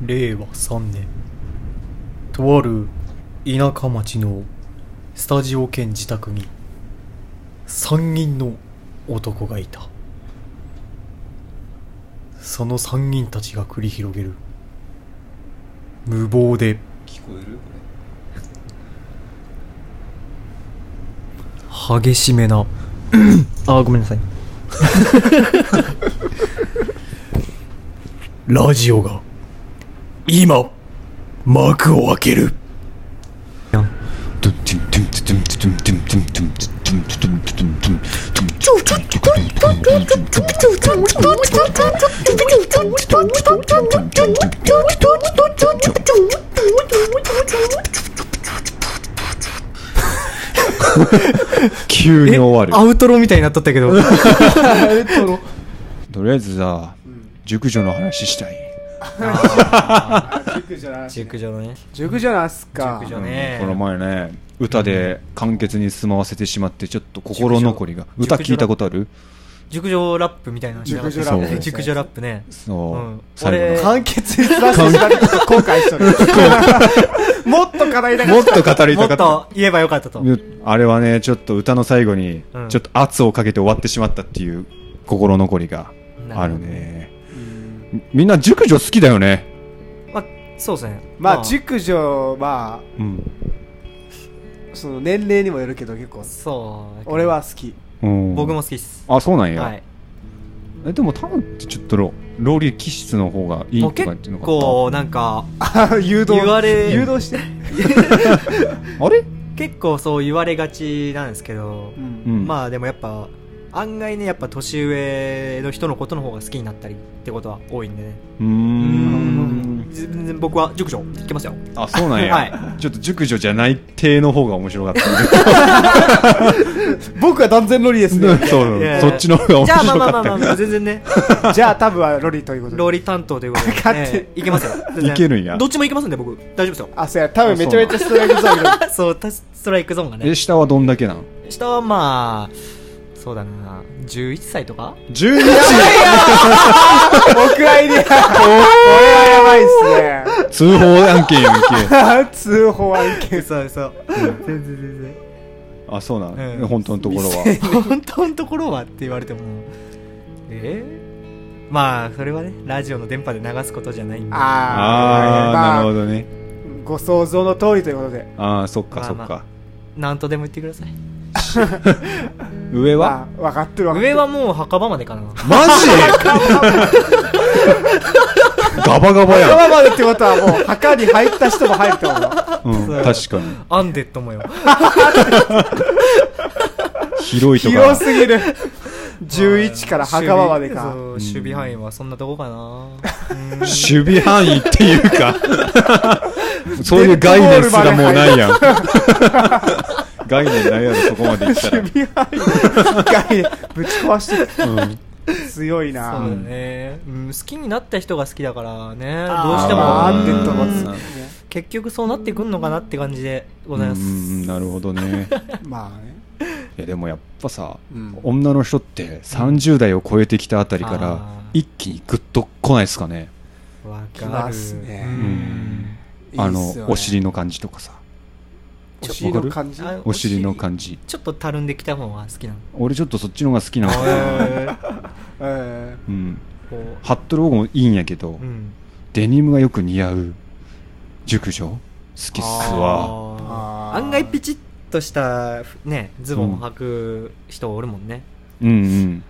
令和3年。とある田舎町のスタジオ兼自宅に3人の男がいた。その3人たちが繰り広げる。無謀で。激しめな。あごめんなさい。ラジオが今幕を開ける。急に終わる。アウトロみたいになっとったけど。アウトロ。とりあえずさ、熟女の話したい。熟女な熟女のね。熟女なんすか熟女ね。この前ね歌で簡潔に済まわせてしまってちょっと心残りが。歌聞いたことある？熟女ラップみたいな熟女ラップ。熟女ラップね。そう、うん。最後の。俺簡潔に済ませてしまって後悔しとる。もっと課題だもっと語りもたかった。っと言えばよかったと。あれはねちょっと歌の最後にうん。ちょっと圧をかけて終わってしまったっていう心残りがあるねみんな熟女好きだよね。まあそうですね。まあ熟女まうん、あその年齢にもよるけど結構。そう俺は好き。うん、僕も好きっす。あそうなんや、はい。えでも多分ってちょっとロローリー気質の方がいいとかっていうのか構なんかあ 誘導言われ誘導して？あれ？結構そう言われがちなんですけどうん。うん。まあでもやっぱ案外ねやっぱ年上の人のことの方が好きになったりってことは多いんでね。うーん。全然僕は熟女いけますよ。あそうなんや、はい。ちょっと熟女じゃない体の方が面白かった。僕は断然ロリですね。そうそっちの方が面じゃあ白まあまあまあかったまあ全然ねじゃあ多分はロリということで。ローリ担当ということで、勝手にええいけますよ。いけるんや。どっちもいけますんで僕。大丈夫ですよ。あそうや。多分めちゃめちゃストライクゾーンが そうタスストライクゾーンがね。え下はどんだけなん？下はまあそうだな。11歳とか？11お蔵入りやこれはやばいっすね。通報案件やんけ。通報案件。そうそう。全然全然。あそうなん、うん。本当のところは？本当のところはって言われても。え？ーまあそれはねラジオの電波で流すことじゃないんで。あああ、ーまあなるほどね。ご想像の通りということで。ああそっかまあまあ。そっか、なんとでも言ってください 上は？まあ分かってる分かってる上はもう墓場までかな。マジ？ガバガバや墓場までってことはもう墓に入った人も入ると思うん、う。ん、確かに。アンデッドもよ。広いとか広すぎる11から墓場までか。守備範囲はそんなとこかな。うん。守備範囲っていうか。そういう概念すらもうないやん。概念ないやろそこまでいったら、守備範囲概念ぶち壊してうん 強いな。そうだね、うん、好きになった人が好きだからね。どうしても。まあアンデッドもうんつ結局そうなってくんのかなって感じでございます、うんなるほどね。まあねいやでもやっぱさ、うん。女の人って30代を超えてきたあたりから一気にグッと来ないですかね。かる。すね。うん。あのお尻の感じとかさ。お尻の感じ？あお尻の感じ。ちょっとたるんできた方が好きなの。俺ちょっとそっちの方が好きなんだよへー。えうん。こハットロゴもいいんやけど、ううん。デニムがよく似合う熟女？好きっすわ。案外ピチッとしたねズボンを履く人おるもんね、うんうん。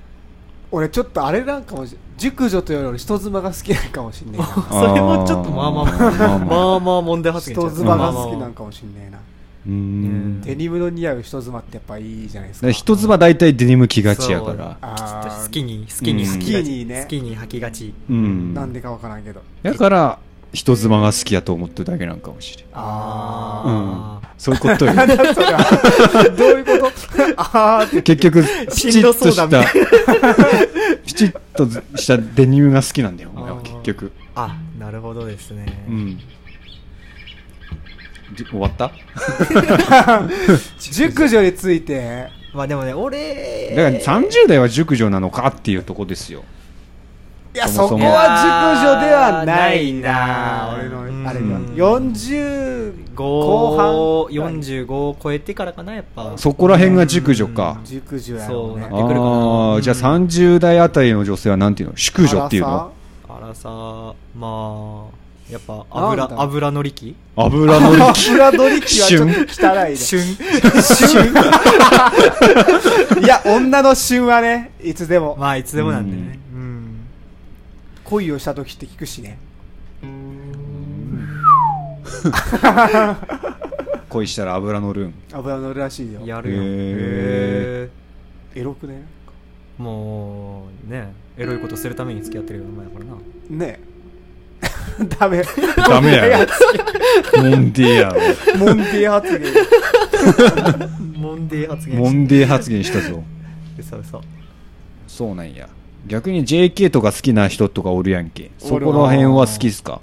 俺ちょっとあれなんかもし熟女というより人妻が好きなんかもしんねえな。それもちょっとまあまあまあ。まあまあまあ。まあ問題発言人妻が好きなんかもしんねえな。うーん。デニムの似合う人妻ってやっぱいいじゃないですか。人妻大体デニム着がちやから。好きに好きに好きにね好きに履きがち。うん。なんでかわからんけど。だから人妻が好きやと思ってるだけなんかもしれん。ああ、そういうことよ。どういうこと？あーって。結局ピチッとした ピチッとしたデニムが好きなんだよお前はあー。結局。あなるほどですね、うん。じ終わった？熟女について。まあでもね俺。だから30代は熟女なのかっていうとこですよいやそこは熟女ではないな。俺のあれがうん40 5後半。45を超えてからかなやっぱ。そこら辺が熟女か。熟女やろうね。そうなってくるかな。ああ、じゃあ30代あたりの女性はなんていうの？淑女っていうの？あらさまあやっぱ油だ。油乗り機？油のり油取り機はちょっと汚いね。旬 いや女の旬はねいつでも。まあいつでもなんだよね。うん恋をした時って聞くしね。恋したら油乗るん。油乗るらしいよ。やるよ。へへエロくね？えもうねエロいことするために付き合ってるような前だからな。ね。え ダメダメやろ。モンデーやろ。モンデー発言。モンデー発言モンデー発言したぞ。嘘嘘。そうなんや。逆に JK とか好きな人とかおるやんけ。そこら辺は好きっすか？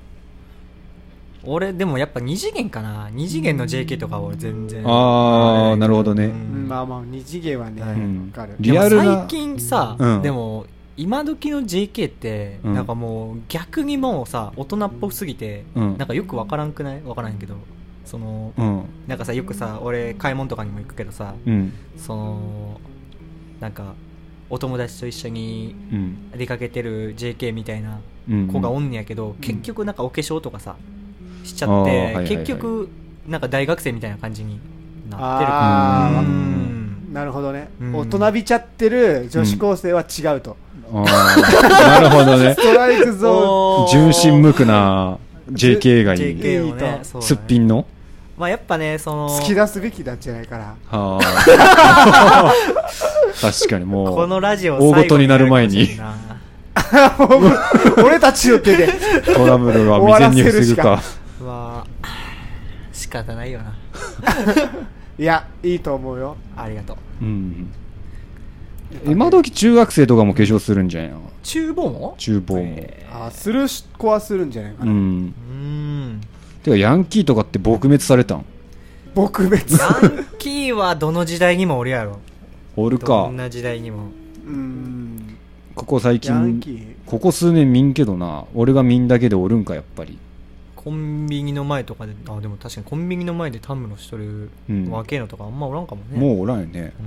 俺でもやっぱ二次元かな。二次元の JK とかは俺全然。あーなるほどね。うん。まあまあ二次元はねわうんかる。リアルな。でも最近さ、うん。でも今時の JK って、うん。なんかもう逆にもうさ大人っぽすぎて、うん。なんかよくわからんくない？わからんけど。その、うん。なんかさよくさ俺買い物とかにも行くけどさ、うん。そのなんかお友達と一緒にうん。出かけてる JK みたいなうん。子がおんねやけど、結局なんかお化粧とかさしちゃって、あーはいはいはい。結局なんか大学生みたいな感じになってるあー。うんなるほどね。うん。大人びちゃってる女子高生は違うと。なるほどね。ス。トライクゾおー純真無垢な JK がいい。ね。すっぴんの？まあやっぱねそのーン好き出すべきなんじゃないかなはあ。確かにもう。このラジオ大ごとになる前に 俺たちの手でトラブルは未然に防ぐか。まあ仕方ないよないやいいと思うよありがとううん。今時中学生とかも化粧するんじゃんよ。厨房も厨房も。あする子はするんじゃないかな、うん。うんてか、ヤンキーとかって撲滅されたん？撲滅。ヤンキーはどの時代にもおるやろ。おるどかん。な時代にも。うん。ここ最ヤン近キ、ー。ここ数年見んけどな。俺が見んだけでおるんか、やっぱり。コンビニの前とかで。あでも確かにコンビニの前でタムロしとるうん。若えのとかあんまおらんかもね。もうおらんよね。う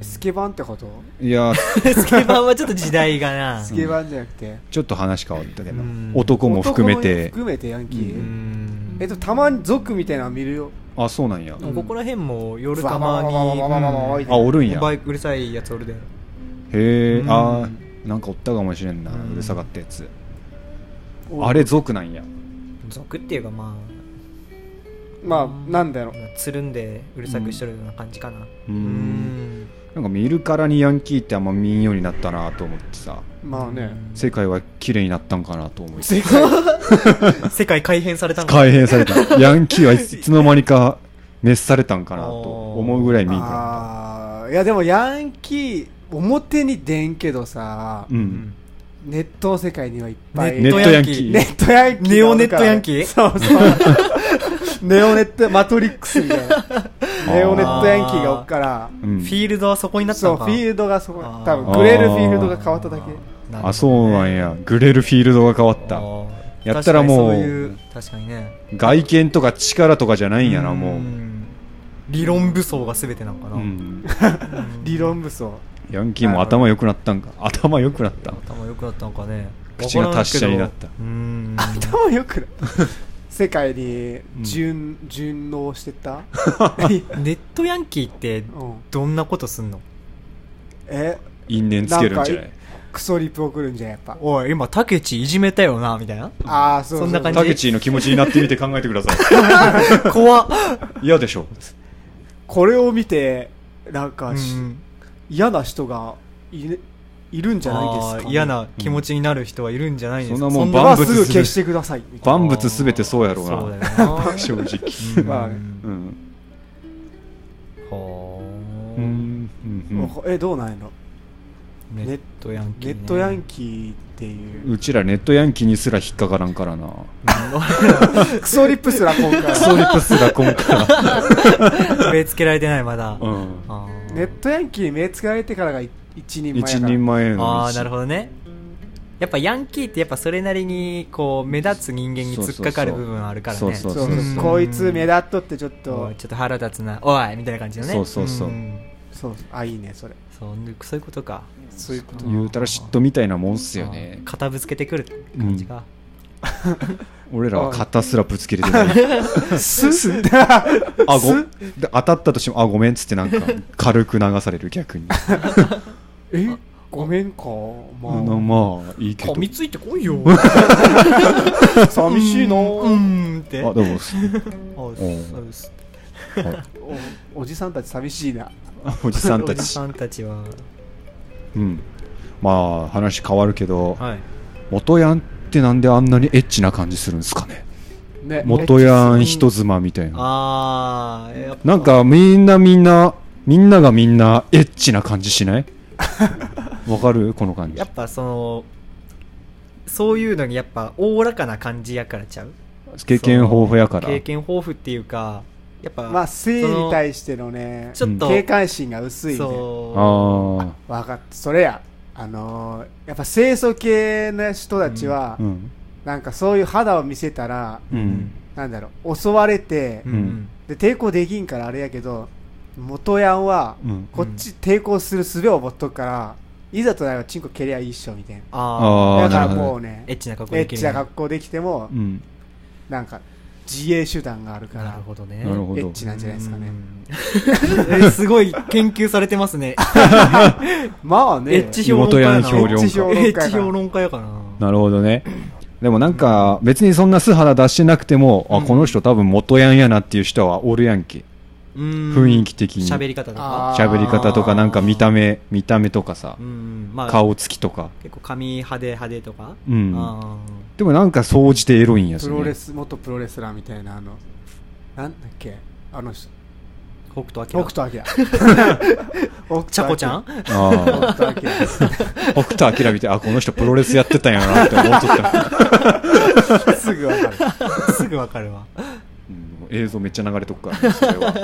ん。スケバンってこと？いや、スケバンはちょっと時代がな。スケバンじゃなくて、ちょっと話変わったけど。うん。男も含め男もて。含めてヤンキー、うんえっとたまに族みたいなの見るよ。あそうなんや、うん、ここら辺も夜たまに、あおるんや。バイクうるさいやつおるで。へえ、うん、あなんかおったかもしれんな、うるさかったやつ。あれ族なんや。族っていうかまあまあなんだろう。つるんでうるさくしとるような感じかな。うん。なんか見るからにヤンキーってあんま見んようになったなと思ってさ。まあね世界は綺麗になったんかなと思って。世界世界改変されたの改変された。ヤンキーはいつの間にか滅されたんかなと思うぐらい見んかああいやでもヤンキー表に出んけどさ、う。うんんネットの世界にはいっぱい。ネットヤンキー。ネットヤンキー。ネオネットヤンキー？そうそう。ネオネットマトリックスみたいな。ネオネットヤンキーがおっからうん。フィールドはそこになったそうのかフィールドがそこ多分グレるフィールドが変わっただけ。あ、そうなんや。グレるフィールドが変わった。やったらもう確かにそういう確かにね。外見とか力とかじゃないんやな、もう。ん。理論武装が全てなのかな、うん。うん。理論武装ヤンキーも頭良くなったんか？頭良くなった。頭良くなったのかね。口が達者になった。うん。頭よくない 世界に順,、順応してった、ネットヤンキーってうん、どんなことすんの？え？因縁つけるんじゃない？なんクソリプ送るんじゃんやっぱ。おい今タケチいじめたよなみたいな？ああそうそんな感じ？タケチーの気持ちになってみて考えてください。怖っ。嫌でしょ。これを見てなんかし、うん嫌な人がい,、ね、いるんじゃないですか、あー嫌な気持ちになる人はいるんじゃないんですか。そんなもんそんなは万物すぐ消してくださいみたいな。万物すべてそうやろうな。そうだよな正直。うんまあねうん。はあ。うん。うん。えどうなんやろ？ネットヤンキーね。ネットヤンキー。っていう。うちらネットヤンキーにすら引っかからんからな。クソリップすら今回クソリップすら今回。目つけられてないまだ。うん。あーネットヤンキーに目つけられてからがい一人前一人前の。あーなるほどね。やっぱヤンキーってやっぱそれなりにこう目立つ人間に突っかかる部分あるからね。そうそうこいつ目立っとってちょっおといちょっと腹立つな。おいみたいな感じのね。そうそうそう。ん。そうあいいねそれ。そうそういうことか。そういうこと。言うたら嫉妬みたいなもんっすよね。あ肩ぶつけてくる感じか、俺らは肩すらぶつけれてない。すあごで当たったとしてもあごめんっつってなんか軽く流される逆に。え？ごめんか。まあ。のまあいいけど。噛みついてこいよ。あ 寂しいな。うん。って。あどうもうです。おおじさんたち寂しいな。おじさんたち。おじさんたちは。うん。まあ話変わるけどはい。元ヤンってなんであんなにエッチな感じするんですかね。ね。元ヤン人妻みたいな。ああやっぱ。なんかみんなみんなみんながみんなエッチな感じしない？わかる？この感じ。やっぱそのそういうのにやっぱおおらかな感じやからちゃう？経験豊富やから。経験豊富っていうかやっぱまあ性に対してのねちょっと警戒心が薄いね。そあ分かったそれやあのーやっぱ清楚系の人たちは、あうん。なんかそういう肌を見せたら、ううん。なんだろう襲われて、う、うん。で抵抗できんからあれやけど元ヤンは、うん。こっち抵抗する術を持っとくからいざとなればチンコ蹴りゃいいっしょみたいな。ああー。だからもうねエッチな格好エッチできるな格好できても、うん。なんか自衛手段があるかならるほどね。なるほど。エッチなんじゃないですかね。すごい研究されてますね。まあね。エッチ評論家やな。エッチ評論家やかな。なるほどね。でもなんか別にそんな素肌出してなくても、うんあこの人多分元ヤンやなっていう人はおるやんけ雰雰囲気的に。喋り方とか。喋り方とかなんか見た目見た目とかさうんまあ顔つきとか。結構髪派手派手とか。うん。あでもなんか総じてエロいんやプそれロレス元プロレスラーみたいなあのなんだっけあの人ー北斗北晶斗晶。ちゃこちゃん？あ北あ斗晶。北斗晶見てあこの人プロレスやってたんやなって思っとった、すぐわかる。すぐわかるわ。うん映像めっちゃ流れとくからね、それは。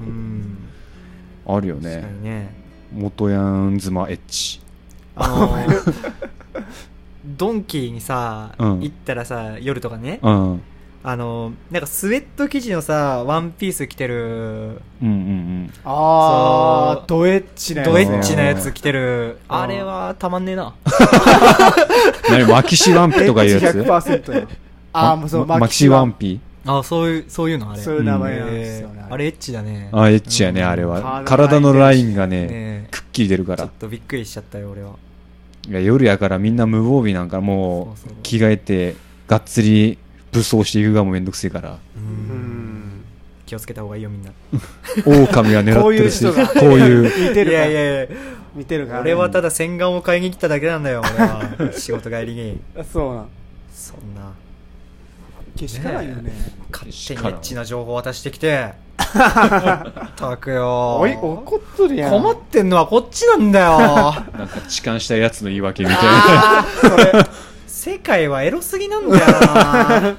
うん。あるよね。にね。元ヤン妻エッチ。あのー ドンキーにさ、うん。行ったらさ夜とかね、うん。あのーなんかスウェット生地のさワンピース着てるうんうんそうああドエッチなやつドエッチなやつ着てる。うんあれはたまんねえな。う ん何マキシワンピとかいうやつ？エッチ100%やああもうそうママキシワンピ？あそういうそういうのあれ。そういう名前なんですよねえーあれ。エッチだね。あエッチやね、うん。あれは。体体のラインがねね。くっきり出るから。ちょっとびっくりしちゃったよ俺は。いや夜やからみんな無防備なんかもそうそう。う着替えてがっつり武装していくがもめんどくせえから。ううん。気をつけた方がいいよみんな。狼は狙こういうってるし人がこういう。見てるかいやいやいや。見てるから俺はただ洗顔を買いに来ただけなんだよ俺は。仕事帰りに。あそうなん。そんなけしからんよね。勝手にエッチな情報渡してきて。ったくよ。おい怒っとるやん。困ってんのはこっちなんだよ。なんか痴漢したやつの言い訳みたいな。それ 世界はエロすぎなんだよな。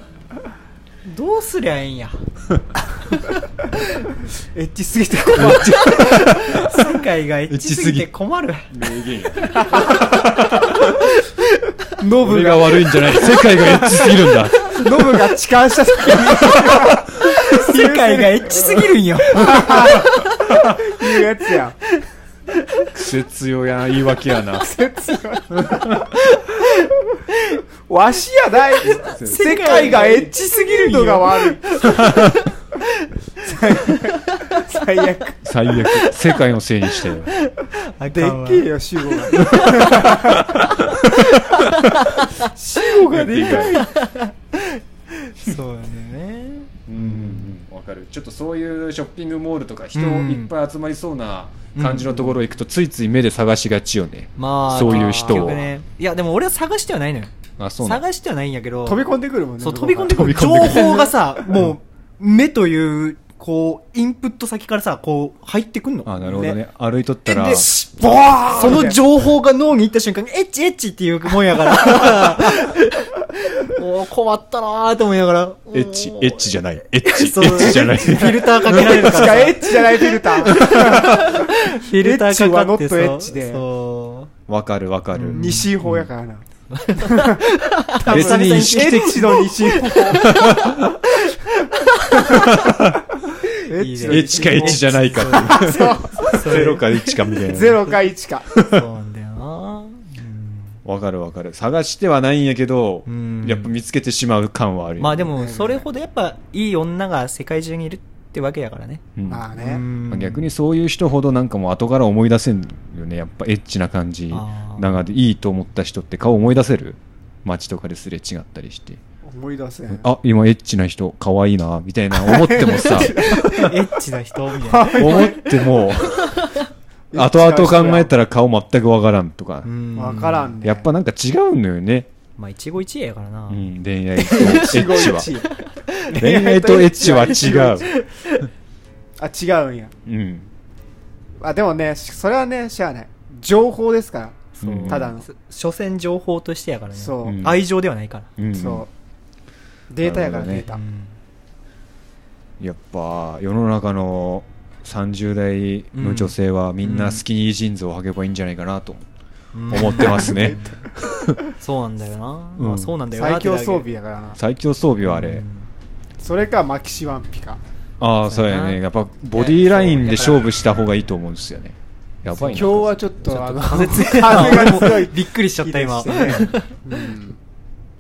どうすりゃいいんや。エッチすぎて困る。世界がエッチすぎて困る。名言や。ノブが悪いんじゃない。世界がエッチすぎるんだノブが痴漢した時に。世界がエッチすぎるんよ。言うやつやん。癖強やな言い訳やな。わしやない。世界がエッチすぎるのが悪い。最悪。最悪。世界のせいにしてよ。でっけえよ主語が。主語がでかいそうだね。うんわかる。ちょっとそういうショッピングモールとか人うん。いっぱい集まりそうな感じのところ行くとついつい目で探しがちよね。まあそういう人を。ね。いやでも俺は探してはないのよ。あそう探してはないんやけど。飛び込んでくるもんねそう飛び込んでくる。情報がさもう目というこうインプット先からさこう入ってくんの？あなるほどね歩いとったらでボーンその情報が脳に行った瞬間に、エッチエッチっていうもんやから。もう困ったなーって思いながら。エッチエッチじゃないエッチエッチじゃないフィルターかけられるから。しかエッチじゃないフィルターフィルターかかってエッチはノットエッチでそう。わかるわかる。西法やからな。別に意識的エッチの西法。エいいエッチかエッチじゃないかっていう。そう。ゼロか1かみたいな。ゼロか1か。そうなんだよなわかるわかる。探してはないんやけど、うんやっぱ見つけてしまう感はあるよまあでもそれほどやっぱいい女が世界中にいるってわけやからねうんうまあね。んまあ逆にそういう人ほどなんかもう後から思い出せんよね。やっぱエッチな感じ。あーなんかいいと思った人って顔思い出せる？街とかですれ違ったりして。思い出せん。あ、今エッチな人可愛いな、みたいな思ってもさ、エッチな人みたいな 思っても、後々考えたら顔全くわからんとかう。んわからんね。やっぱなんか違うのよね。まあ一期一会やからなうん、恋愛とエッチは。恋愛とエッチは違う。あ、違うんや。うん。あ、でもね、それはね、しゃあない。情報ですから。ただの。所詮情報としてやからねそううん愛情ではないからうんそう。データやから、データ。やっぱ世の中の30代の女性はみんなスキニージーンズを履けばいいんじゃないかなとうん思ってますね。そうなんだよなうんまあそうなんだよな最強装備やからな。最強装備はあれ。うんそれか、マキシワンピか。ああ、そうやね。やっぱボディーラインで勝負した方がいいと思うんですよね。やばいな。今日はちょっと、あの、風が強い。びっくりしちゃった今 うん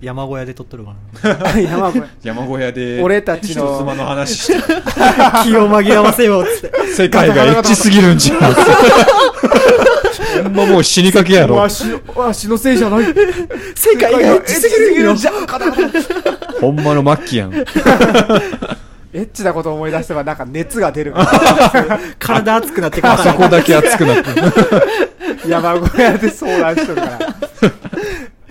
山小屋で撮っとるからな 山小屋山小屋で、俺たちの人妻の話して、気を紛らわせようっつって世界がエッチすぎるんじゃん。ほんまもう死にかけやろわ。し、わしのせいじゃない。世界がエッチすぎるよじゃん、ほんまの末期やん。エッチなこと思い出せばなんか熱が出るから。体熱くなってくるあそこだけ熱くなって。山小屋で相談しとるから。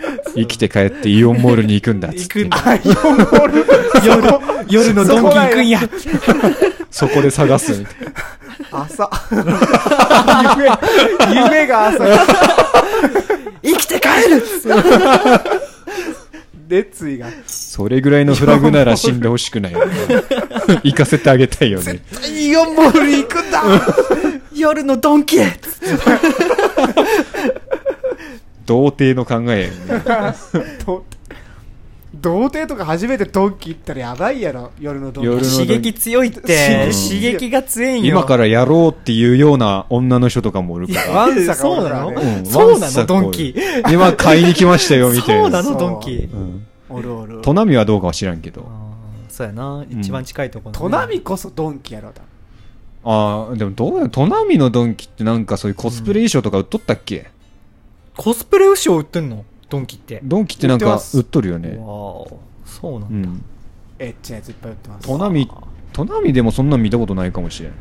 生きて帰ってイオンモールに行くんだっつって行くんだあ、イオンモール。夜夜のドンキ行くんや そこで探すみたいな。朝。夢、夢が朝。生きて帰る熱意が。それぐらいのフラグなら死んでほしくないよね。行かせてあげたいよね。イオンモール行くんだ夜のドンキへ童貞の考え 童貞とか初めてドンキ行ったらやばいやろ。夜のドンキ。夜の刺激強いって。うん刺激が強いんよ。今からやろうっていうような女の人とかもおるから。ワンサかそうなのおるからね。うんそうなの？ワンサこうドンキ。今買いに来ましたよ、みたいな。そうなそうの？ドンキ。う。ん。おるおる。トナミはどうかは知らんけど。あーそうやな。一番近いところトナミこそドンキやろだ。ああ、でもどうやトナミのドンキってなんかそういうコスプレ衣装とか売っとったっけ、コスプレ衣装売ってんの？ドンキってドンキってなんか売っとるよね。わおそうなだうんん。エッチなやついっぱい売ってます。トナミ、トナミでもそんなん見たことないかもしれん。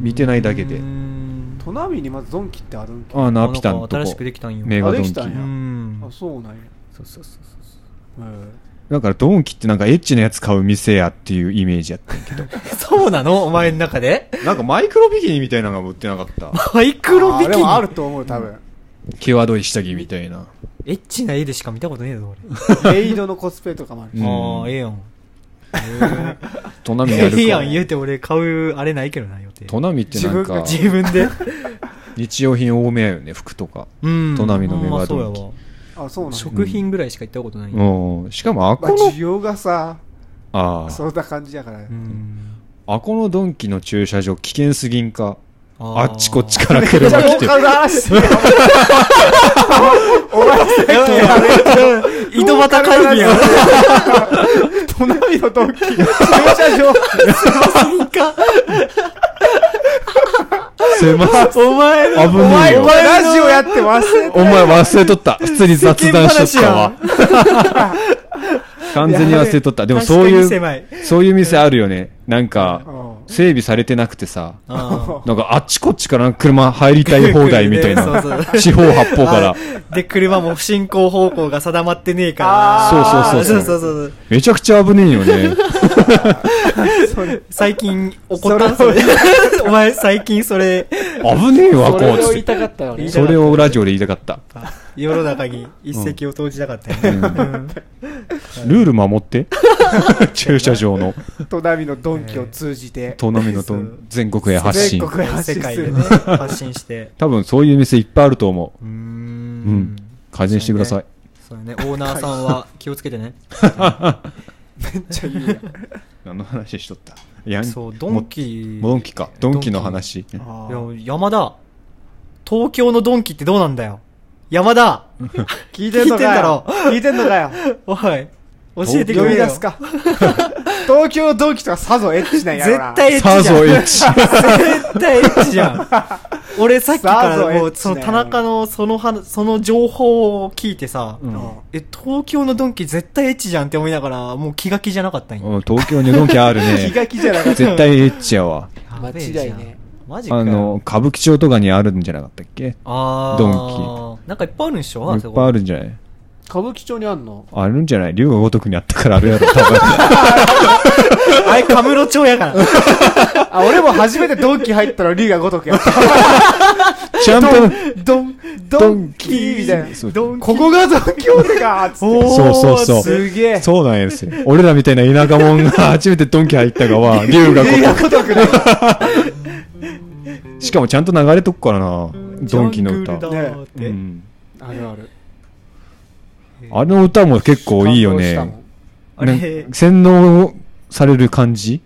見てないだけでうー。んトナミにまずドンキってあるんけああ、ナピタンとこなんか新しく。できたんよメガドンキあできた。んうやんあ、そうなんや。そうそうそうそううんだからドンキってなんかエッチなやつ買う店やっていうイメージやったんやけど。そうなの？お前の中で？なんかマイクロビキニみたいなのが売ってなかった。マイクロビキニあーでもあると思う、多分。際どい下着みたいな。エッチな絵でしか見たことねえぞ メイドのコスプレとかもある。しうん。俺ああええやん。トナミにあるか。ええやん言うて俺買うあれないけどな予定。トナミってなんか、自分で。日用品多めやよね、服とか。うん。トナミのメガほんまドンキそうやわ。あ、そうなんや。食品ぐらいしか行ったことない。ようん。しかも、あまあ、この、需要がさ、ああ、そんな感じだから。うん。あこのドンキの駐車場危険すぎんか？あっちこっちから車来て。るよお前さっきやめ井戸端会議やのドンキ、駐車場、狭い。お前の危ねえよお。前ラジオやって忘れお前忘れとった。普通に雑談しとったわ。完全に忘れとった。でもそういう、そういう店あるよね。なんかう、ん整備されてなくてさ、あなんかあっちこっちから車入りたい放題みたいな。そうそう四方八方から。ーで車も進行方向が定まってねえからそうそうそうそうめちゃくちゃ危ねえよね。最近怒った お前最近それ危ねえわ、それをこうつって。言いたかったよね。それをラジオで言いたかった。世の中に一石を投じたかったルール守って。駐車場の。トナミのドンキを通じて、トナミのと全国へ発信。全。国へ発世信でね。発信して。多分そういう店いっぱいあると思う。うーん。うん。改善してください。そうだね。オーナーさんは気をつけてね。めっちゃいいや何の話しとった？いやそうドンキ。もドンキか。ドンキの話。山田。東京のドンキってどうなんだよ山田。聞いてんのかよ。聞いてんのかよ。おい。教えてくれよ。呼び出すか。東京ドンキとかさぞエッチなんやろな。絶対エッチじゃん。さぞエッチ。絶対エッチじゃん。俺さっきからもうその田中のその話その情報を聞いてさ、うん。え東京のドンキ絶対エッチじゃんって思いながらもう気が気じゃなかったんようん東京にドンキある気ね。が気じゃなかった。絶対エッチやわ。間違いねマジか。よあの、歌舞伎町とかにあるんじゃなかったっけ？あー。ドなんかいっぱいあるんでしょ？いっぱいあるんじゃない？歌舞伎町にあんの？あるんじゃない？龍が如くにあったからあるやろ、多分。あれ、カムロ町やから。あ俺も初めてドンキ入ったら竜が如くやった。ちゃんと、ドンドンキーみたいな。そう。ドンキ。ここがドンキホーテかっつっておーそうそうそう。すげえ。そうなんですよ。俺らみたいな田舎者が初めてドンキ入ったがは、龍が竜が如如くね。く。しかもちゃんと流れとくからな、ドンキの歌。ジャングルだーって。うん。あるある。あの歌も結構いいよね。洗脳される感じ？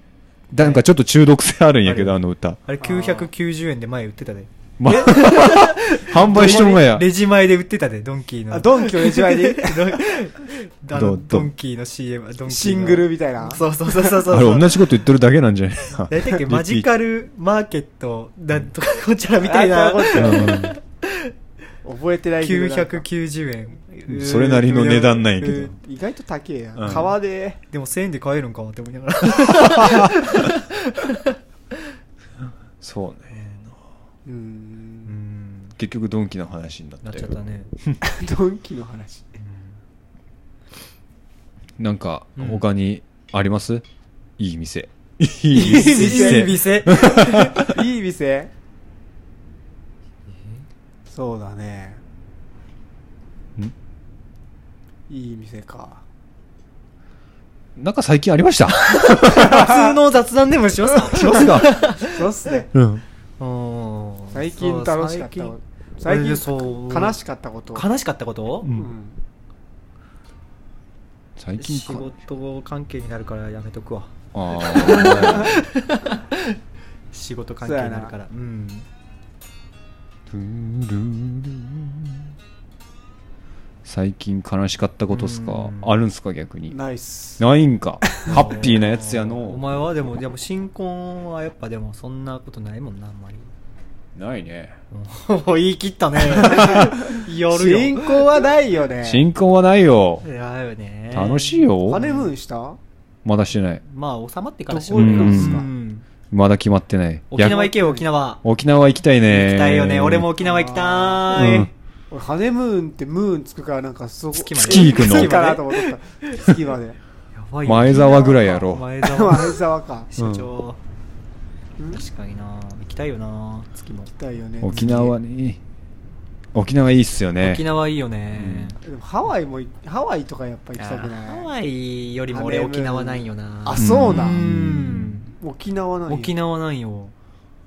なんかちょっと中毒性あるんやけど、ああの歌。あれ？990円で前売ってたで。ま、販売しとんがや。レジ前で売ってたで、ドンキーの。あドンキのレジ前に あのどどドンキーの CM、ドンキーの。シングルみたいな？そうそうそうそうそう。あれ同じこと言ってるだけなんじゃない？大体マジカルマーケットだとかこちらみたいな。覚えてないけどな。んか990円。それなりの値段なんやけど。うん。意外と高えやうん。革で？でも1000円で買えるんかって思いながら。そうね。ううんん。結局ドンキの話になったよなっちゃった。ね。ドンキの話なんかうん、他にあります？いい店。いいいい店。店。いい店 そうだねいい店かなんか最近ありました？普通の雑談でもしますか？しますか？そうっすねうん。うん最近楽しかったこと。最近そう。悲しかったこと。悲しかったこと？ううん。ん最近仕事関係になるからやめとくわ。ああ。仕事関係になるから。うん。トゥルルル最近悲しかったことっすか？うん。あるんすか？逆に。ナイスないんか？ハッピーなやつやおの。前はでもでも新婚はやっぱでもそんなことないもんなあんまりないね。お言い切ったね。やるよ。新婚はないよね。新婚はないよ。やよね。楽しいよ。ハネムーンした？まだしてない。まあ収まってからしどこ行くんすかうん。まだ決まってない。沖縄行けよ。よ沖縄。沖縄行きたいね。行きたいよね。俺も沖縄行きたい、うん。俺ハネムーンってムーンつくからなんかそこ月まで。月行くの？月かなと思った。月まで。前澤ぐらいやろ。前澤前沢か。社長、うん。確かにな。行きたいよな。月も。行きたいよね。沖縄ね。沖縄いいっすよね。沖縄いいよね、でもハワイもいハワイとかやっぱ行きたくあない？ハワイよりも俺沖縄なんよな。あそうだうん。沖縄なんや沖縄なんよ。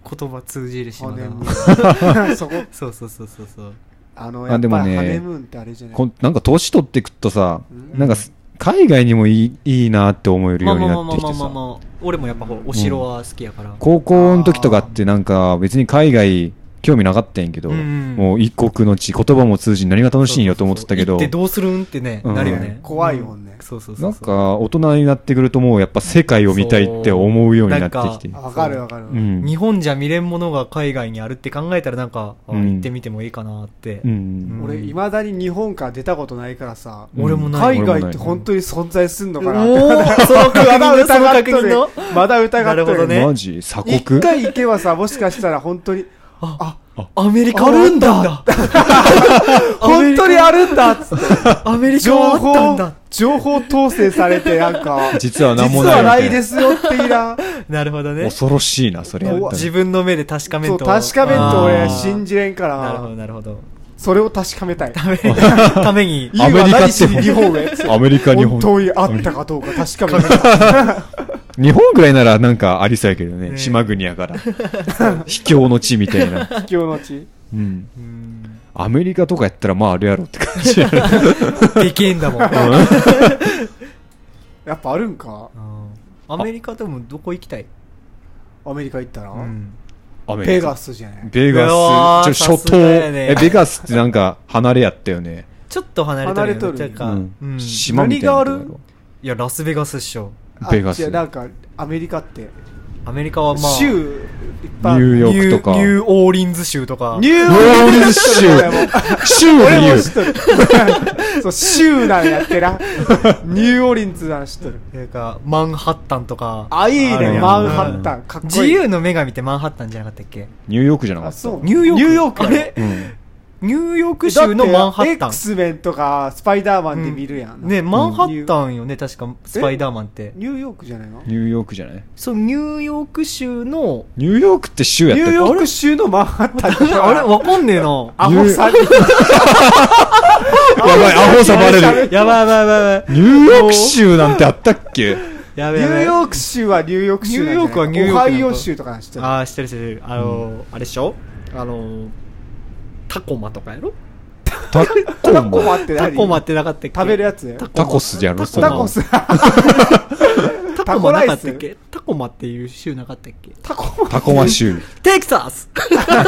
言葉通じるしハまだ。ネムーン。そこ？そうそうそうそうそう。あのやっぱりあでもねハネムーンってあれじゃない？なんか年取ってくとさ、うん。なんかす海外にもいいいいなって思えるまようになってきてさ。俺もやっぱほお城は好きやから、高校の時とかってなんか別に海外興味なかったんやけど、うんもう一国の地、言葉も通じん何が楽しいんよと思ってたけど。行っ、てどうするんってね、うん。なるよね。怖いもんね。うそうそうそうなんか大人になってくるともうやっぱ世界を見たいって思うようになってきて。あわかるわかるうん。日本じゃ見れんものが海外にあるって考えたらなんか、あうん行ってみてもいいかなって、うん。俺いまだに日本から出たことないからさ。うん。俺もない。海外って本当に存在すんのかなって。おー その確認のその確認の。まだ疑っとるなるほどねマジ？鎖一国回行けばさもしかしたら本当にあアメリカあるんだ。本当にあるんだ。っつってアメリカあったん報だ。情報統制されてなんか。実は何実もないはないですよっていな。なるほどね。恐ろしいな、それ自分の目で確かめんと確かめんとあ俺ー。信じれんかなるほどらなるほど。それを確かめたい。ためにアメリカって日本へ？アメリカ、日本。本。当にあったかどうか確かめたい 日本ぐらいならなんかありそうやけどね。ね島国やから。秘境の地みたいな。秘境の地うん。うんアメリカとかやったらまああるやろって感じや でけえんだもん。やっぱあるんかアメリカでもどこ行きたい？アメリカ行ったら、うん。アメリカベガスじゃないベガス、ちょ、初頭、やねえ、ベガスってなんか離れやったよね。ちょっと離れてる離れとるうんうん。い島みたいなとこやろ。何がや、ラスベガスっしょ。あベガス。違うなんかアメリカって、アメリカはまあ、州いっぱいあニューヨークとか。ニューニューオーリンズ州とか。ニューオーリンズ州。州で俺言う。も知っとる。そう州なんやってな。ニューオーリンズなん知っとる。なんか、マンハッタンとか。あいいあるやんねマンハッタン。かっこいい。自由の女神ってマンハッタンじゃなかったっけ？ニューヨークじゃなかった。あそう。ニューヨーク。ニューヨークあれ？うん。ニューヨーク州のマンハッタン。X メンとかスパイダーマンで見るやん、ね、マンハッタンよね、確か、スパイダーマンって。ニューヨークじゃないの？ニューヨークじゃない？そう、ニューヨーク州の、ニューヨークって州やったっけ？ニューヨーク州のマンハッタン。あれ？わかんねえな。アホさん。やばい、アホさバレる。やばいやばいやばい。ニューヨーク州なんてあったっけ？ニューヨーク州はニューヨーク州ニューヨークはニューヨークオハイオ州とかなん知ってる？あー、知ってる知ってる。あのー、あれでしょ？あのー、タコマとかやろ？タコタコママって何？タコマってなかったっけ？食べるやつタコスじゃろ、そんなの。タコス。タコマなかったっけ？タコマっていう州なかったっけ？タコマ。タコマ州。テキサス。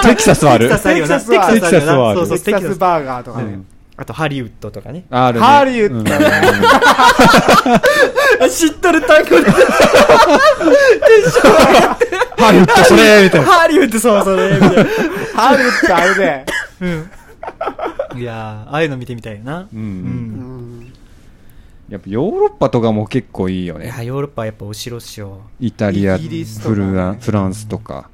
テキサスはある。テキサスあるよな。テキサスはテキサスあるよな。テキサスはあるそうそう、テキサステキサス。バーガーとかね。うんあとハリウッドとかね。あるね。ハリウッドうん 知っとる単語で。ハリウッドそれみたいな。ハリウッドそうそうね。みたいなハリウッドあれでいやー、ああいうの見てみたいよな。う。うん。うんんやっぱヨーロッパとかも結構いいよね。いや、ヨーロッパはやっぱお城っしょ。イタリア、イギリスとかフルアンフランスとか、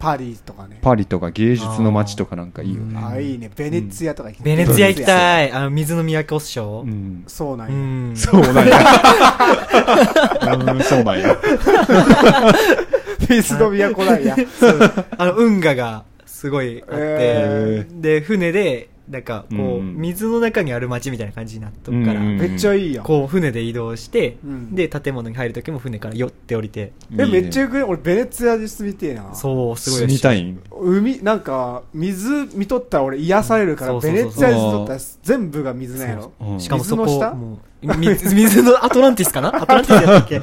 パリとかねパリとか芸術の街とかなんかいいよね。あいいねベネツィアとか行きベネツィア行きいたい。あの、水の都っしょう。ん。うそうなんやん。そうなんや。うん、そうなんや。水の都なんや あの、運河がすごいあって、えで、船で、なんか、こう、うん。水の中にある街みたいな感じになっとくから、うん。めっちゃいいやん。こう、船で移動して、うん。で、建物に入るときも船から寄って降りて、えめっちゃよくね俺ベネツィアで住みてえな。そう、すごい。住みたい？ん海なんか水見とったら俺癒されるからベネツィアで住んとったら全部が水なんやろ？うん。しかもそこ、水の下？もう、み水の、アトランティスかな？アトランティスやったっけ？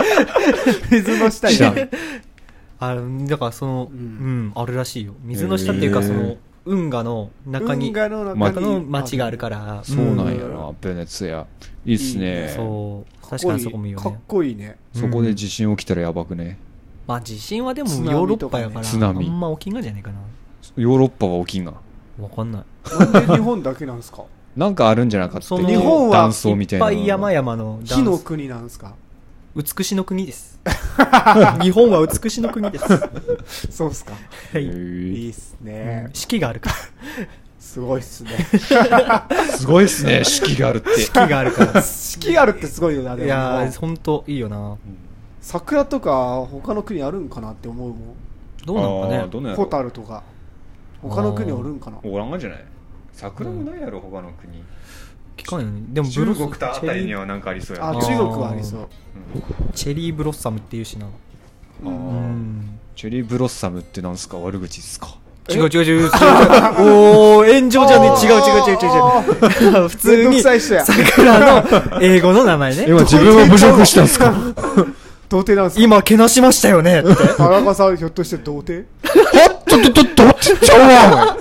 水の下に。あのだからその、ううんん、あるらしいよ。水の下っていうか、その、運河の中に、運河のま中の町があるから、そうなんやうんな、ベネツィア。いいっすね。そう、確かにそこもいいよかっね。こいいねそこで地震起きたらやばくね。まあ地震はでも津波ヨーロッパやから、津波あんま起きんがじゃないかな。ヨーロッパは起きんが。わかんない。なんで日本だけなんですか？なんかあるんじゃなかったその日本は断層みたいな。いっぱい山々の火の国なんですか？美しの国です。日本は美しの国です。はそうっすかへい。ーいいっすね四季があるから。すごいっすね すごいっすね、四季があるって。四季があるから。四季あるってすごいよなでもいやー、ほんといいよな。桜とか他の国あるんかなって思うもどうなのかねあー。どうなんんホタルとか他の国おるんかなおらんがじゃない桜もないやろ、他の国。聞かんよね。でもブ中国とあたりにはなんかありそうやな。あ中国はありそう。チェリーブロッサムっていうしな。あー。うん。チェリーブロッサムってなんすか？悪口っすか？違う違う違う。違う。おー、炎上じゃね違う違う違う違う違う。普通にくさい人や。桜の英語の名前ね。今自分を侮辱したんすか？童貞なんすか？今、けなしましたよねって。田中さんひょっとして童貞？はちょっと、ちょっと、ちゃうわ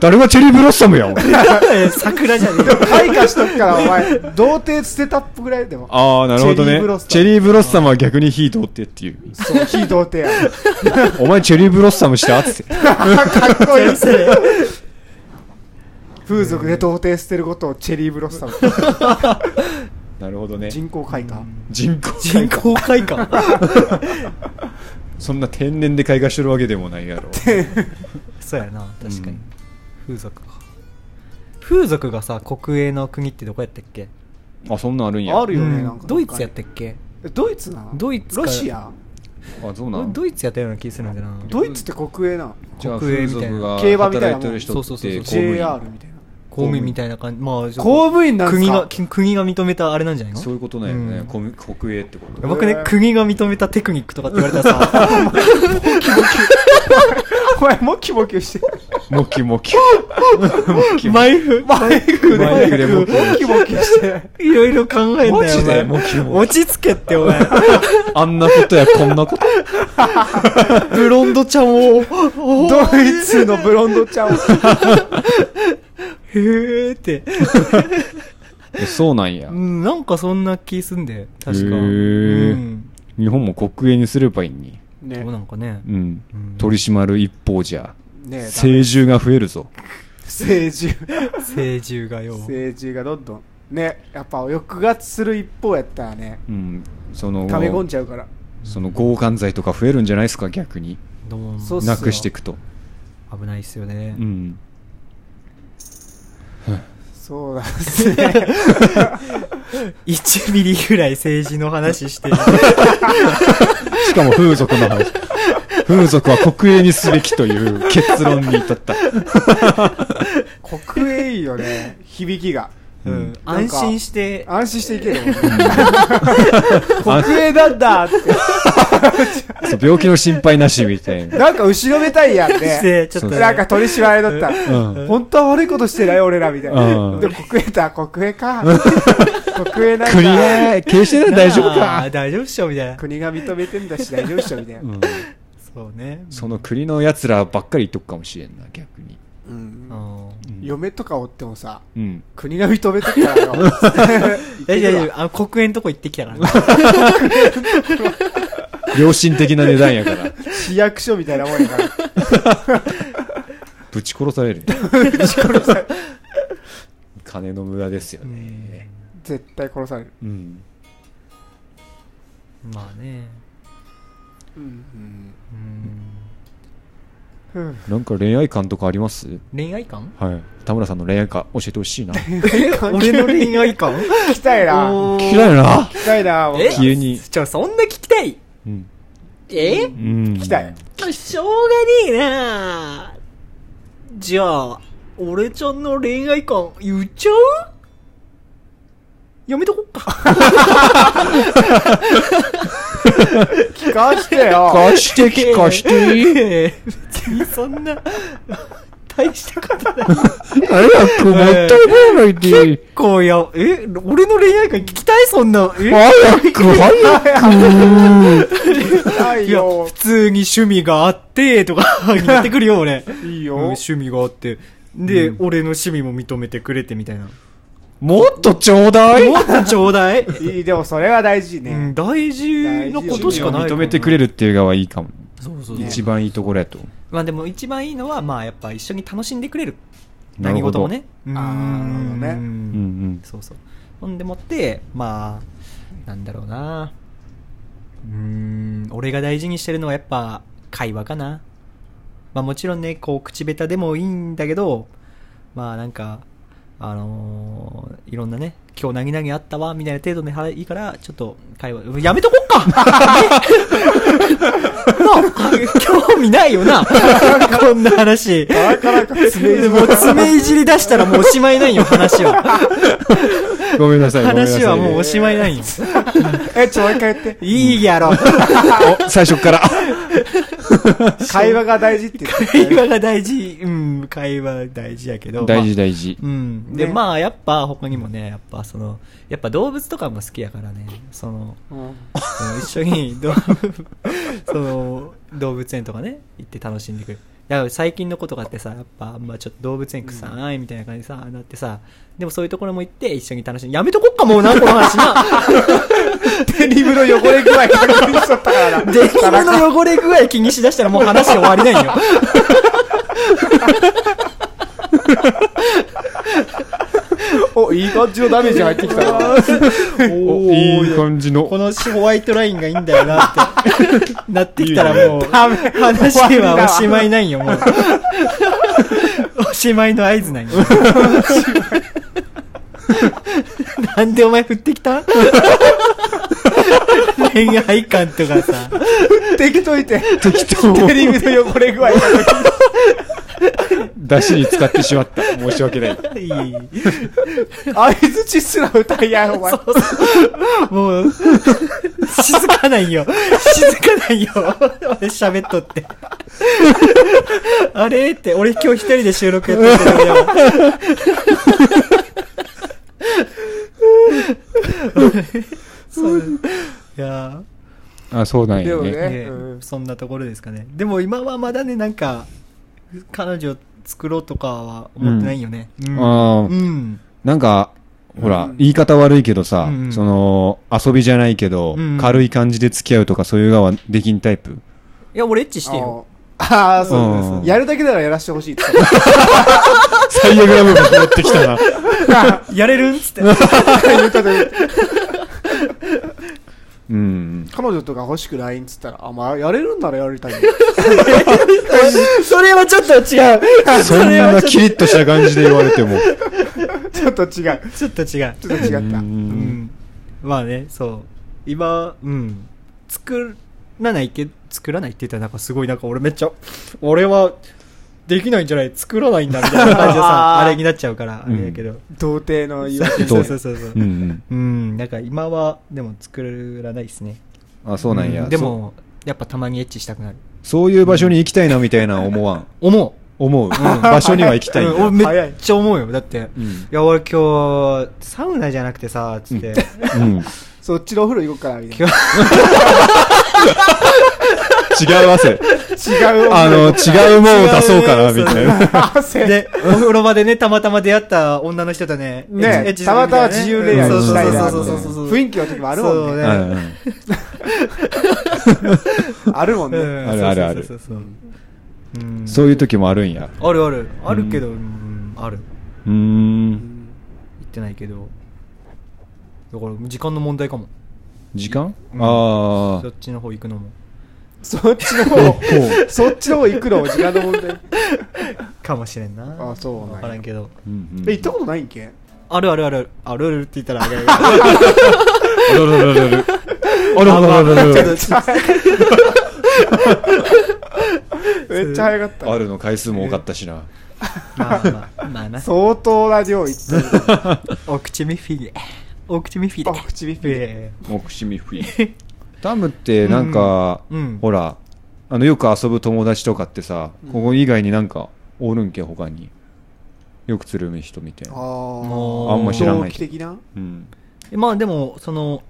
誰がチェリーブロッサムやん 桜じゃねえよ。開花しとくからお前童貞捨てたっぽぐらいでもああ、なるほどねチェリーブロッサ。ムチェリーブロッサムは逆に非童貞っていう。そう非童貞や お前チェリーブロッサムしたつって。かっこいい風俗で童貞捨てることをチェリーブロッサムなるほどね。人工開花人工。人工開花？そんな天然で開花してるわけでもないやろ。そうやな、確かにうん。風俗か。風俗がさ、国営の国ってどこやったっけ？あ、そんなんあるんや。あるようん。ねなんかドイツやったっけ？えドイツなドイツか。ロシア？あ、そうなん。ドイツやったような気するんだよな。ドイツって国営なじゃあ、風国営みたいな。俗が競馬みたいなもん。働いてる人そうそうそうそう。って公務員。JR みたいな公務員みたいな感じ。まあ、公務員なん国が、国が認めたあれなんじゃない？のそういうことだよね、うん。国営ってこと僕ね？国が認めたテクニックとかって言われたらさ、お前、モキモキしてる。モキモキ。マイフ、マイフマイクでモキモモキモキしてる。いろいろ考えんだよ、マジでモキモキ。落ち着けって、お前。あんなことやこんなこと。ブロンドちゃんを、おドイツのブロンドちゃんを。へーって。え そうなんやうん、なんかそんな気すんで、確か。へーうん。日本も国営にすればいいにねそうなんかね。うんうん取り締まる一方じゃね成獣が増えるぞ成獣。成獣がよ。成獣がどんどん。ね、やっぱ抑圧する一方やったらね、うんその溜め込んじゃうから。その強姦罪とか増えるんじゃないですか逆にどうもそうっすよなくしていくと危ないっすよねう。んそうなんですね。1ミリぐらい政治の話してる。しかも風俗の話風俗は国営にすべきという結論に至った国営いいよね、響きが。うん安心して、安心していけるもんね。国営なんだ って。病気の心配なしみたいななんか後ろめたいやんしね。て、ちょっとね、なんか取り締まりだったら。うん本当は悪いことしてない俺らみたいな。うんでも国営だ、国営か。国営なん国だ。営経営してる大丈夫か、大丈夫っしょみたいな。国が認めてんだし大丈夫っしょみたいな。うん、そうね。その国の奴らばっかり言っとくかもしれんな逆に。嫁とかおってもさ、うん国が認めてっからよ。大丈夫、大丈夫。あの、国営のとこ行ってきたからね。良心的な値段やから市役所みたいなもんやから。ぶち殺される 金の無駄ですよね絶対殺される。うんまあね。うんうん。うん。なんか恋愛観とかあります？恋愛観？はい田村さんの恋愛観教えてほしいな。俺の恋愛観聞きたいな。聞きたいな。聞きたいな。僕え急に。ちょ、そんな聞きたい？うん。え？うん。聞きたい。しょうがねえな。じゃあ、俺ちゃんの恋愛観言っちゃう？やめとこっか。聞かしてよ。聞かして聞かして。別にそんな、大したことない。早くもったいないでこうや、え俺の恋愛観聞きたい？そんな。え？早く早くないいや、よ普。通に趣味があって、とか言ってくるよ、俺。うんいいよ。趣味があって。で、俺の趣味も認めてくれてみたいな。もっとちょうだいもっとちょうだい。いい、でもそれは大事うん、ね。大事なことしかない。認めてくれるっていう側はいいかもそうそう。一番いいところやとまあでも一番いいのは、まあやっぱ一緒に楽しんでくれる。なるほど何事もね。あーなるほどねうんうんうんそうそう。ほんでもって、まあ、なんだろうな。うーん、俺が大事にしてるのはやっぱ会話かな。まあもちろんね、こう口下手でもいいんだけど、まあなんか、あのーいろんなね、今日何々あったわ、みたいな程度ではいいから、ちょっと会話、やめとこっか 興味ないよなこんな話。なかなか爪いじりもう爪いじり出したらもうおしまいないよ、話は。ごめんなさい話はもうおしまいないよ。え、ちょ、もう一回言って。いいやろ。お最初から 会話が大事って言って会話が大事。うん、会話大事やけど。大事まあ大事うん。で、ねまあ、やっぱ他にもね、やっぱその、やっぱ動物とかも好きやからね、その、うん一緒に動 その動物園とかね行って楽しんでくるいや最近の子とかってさやっぱまちょっと動物園臭いみたいな感じでさ、なってさでもそういうところも行って一緒に楽しんでやめとこっかもうなこの話な。デニムの汚れ具合確認しとったからな。デニムの汚れ具合気にしだしたらもう話終わりないよ お、いい感じのダメージ入ってきたな。おいい感じの。このホワイトラインがいいんだよなってなってきたらもう。話はおしまいないよもう。おしまいの合図ないよ。なんでお前振ってきた恋愛観とかさ。適当いて。適当。デニムの汚れ具合出汁に使ってしまった。申し訳ない。いい。相づちすら歌いや、お前。もう、静かないよ。静かないよ。俺喋っとって。あれって、俺今日一人で収録やってるけどそう。いやあ、そうなんやね。でもねうんそんなところですかね。でも今はまだね、なんか、彼女作ろうとかは思ってないよね。うん。ああう、ん。なんか、ほらう、ん言い方悪いけどさうんう、んその、遊びじゃないけどうんうん、軽い感じで付き合うとかそういう側はできんタイプ？いや、俺エッチしてよ。ああ、そううんそう。やるだけならやらしてほしいって。最悪な部分持ってきたな。やれるん？つって。言った時うん。彼女とか欲しくないんつったら、あ、まあ、やれるんならやりたいよ。それはちょっと違う。そんなキリッとした感じで言われても。ちょっと違う。ちょっと違う。ちょっと違った。ううんん。まあね、そう。今、うん。作らないけ作らないって言ったらなんかすごいなんか俺めっちゃ、俺はできないんじゃない？作らないんだみたいな感じでさ、あれになっちゃうから、あれやけど。童貞の言い訳。そうそうそうそうう。んうん。なんか今は、でも作らないですね。うん。あ、そうなんや。でも、やっぱたまにエッチしたくなる。そ、そういう場所に行きたいなみたいな思わん？思う。思う。場所には行きたいんうん。めっちゃ思うよ。だって、うんいや、俺今日、サウナじゃなくてさ、つって。うん。そっちのお風呂行こうかな、みたいな。違う汗。違う。あの、違うもんを出そうかな、みたいな。汗。で、お風呂場でね、たまたま出会った女の人とね、ねたまたま自由恋愛したいな。そうそうそうそうそう。雰囲気の時もあるもんね。あるもんね。うんあるあるあるそういう時もあるんや。あるある。あるけど、うん、ある。うーん。うん言ってないけど。だから、時間の問題かも。時間？うんあそっちの方行くのも。そっちの方、そっちの方行くのも時間の問題。かもしれんな。あそうなんやわからんけど。うんうんえ、行ったことないんけ？あるあるある。あるあるって言ったらあれやあるあるあるある。あるあるあるあるめっちゃ早かった。あるの回数も多かったしな。まあまあ、まあな。相当な量行ってる。お口ミッフィー。お口ミッフィーあ、口ビッフィえ目視ミフィ。タムってなんか、うんうんほら、あの、よく遊ぶ友達とかってさ、ここ以外になんか、おるんけ、他に。よくつるむ人みたいあな。ーああんま知らない同期的な？うん。えまあでも、その、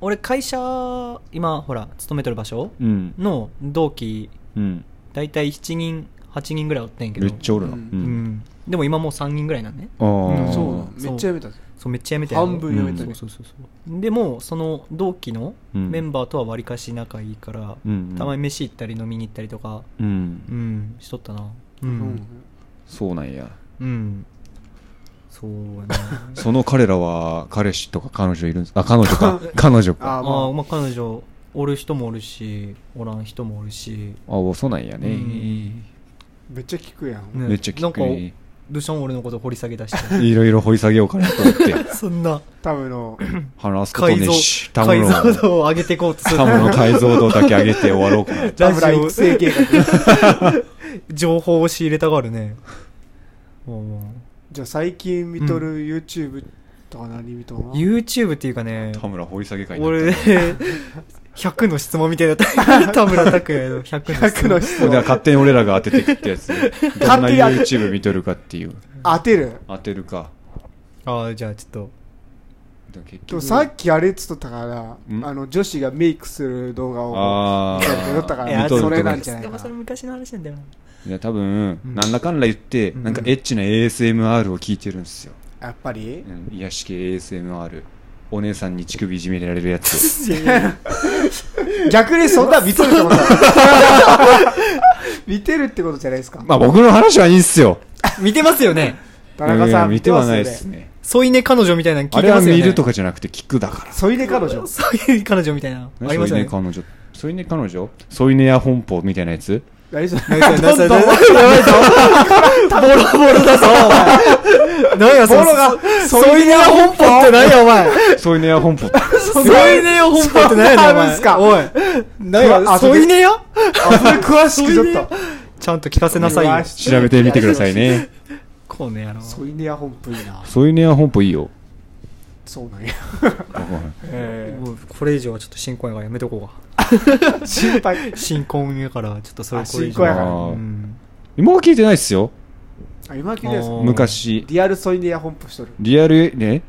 俺会社、今、ほら、勤めてる場所うん。の同期、うん。だいたい7人、8人ぐらいおってんけど。めっちゃおるな。う。うんうんん。でも今もう3人ぐらいなんね。ああ。そううんめっちゃやめたぜ。そう、めっちゃやめたよ半分やめたね。そうそうそうそう。でも、その同期のうんメンバーとはわりかし仲いいから、うん。たまに飯行ったり飲みに行ったりとか、うんう。ん、しとったな。ううんん。そうなんや。うん。そうやな。その彼らは、彼氏とか彼女いるんです？あ、彼女か。彼女か。ああーあ、まあ彼女、おる人もおるし、おらん人もおるし。あ、そうなんやね。めっちゃ聞くやん。ねめっちゃ聞くなんかね。、どうしたん俺のこと掘り下げ出して。いろいろ掘り下げようかなと思って。そんなタムの、話すこと解像ねし、、タム解の、像度を上げていこうとする。タムの解像度だけ上げて終わろうかな。タムラ育成計画。情報を仕入れたがるね。うんじゃあ最近見とる YouTube とか何見とんの？YouTube っていうかね、田村掘り下げ会にな俺、った100の質問みたいな 田村拓也の100の質100の問。質これでは問。勝手に俺らが当ててくってやつ。どんな勝手に当て YouTube 見とるかっていう。当てる？当てるか。ああ、じゃあちょっと。結でも局さっきあれっつっとったからん、あの、女子がメイクする動画をあ見たりとったかあ、ら、見とるそれなんじゃないでもそれ昔の話なんだよな。いや、多分、うんなんだかんだ言って、うんなんかエッチな ASMR を聞いてるんですよ。やっぱり？うん癒し系 ASMR。お姉さんに乳首いじめられるやつ。逆にそんな見とるってこと見てるってことじゃないですか。まあ僕の話はいいんすよ。見てますよね。田中さうんん見てはないでですすね。添い寝彼女みたいなの聞あれはいてますよね。見るとかじゃなくて聞くだから。添い寝彼女。そういう彼女みたいなの。ありますよね。添い寝彼女。添い寝彼女？添い寝や本舗みたいなやつ？何それ？なんかなんかどんどんなんかボロボロだぞ、お前。何や、そのボロが添い寝や本舗って何や、お前。添い寝や本舗って。添い寝や本舗って何ん、お前。そんなんすかおい。何や、あそれ？添い寝やあ、それ詳しくちょっと。ちゃんと聞かせなさい。調べてみてくださいね。こうね、あの、ソイネア本舗いいな。そういうネア本舗いいよ。そうなんや。えもうこれ以上はちょっと新婚やからやめとこうか。ー、心配。新婚やから、ちょっとそれあこれ以上新婚やからは。あーうん今は聞いてないっすよ。あ、今聞いてるんです昔。リアルソイネア本舗しとる。リアル、ね？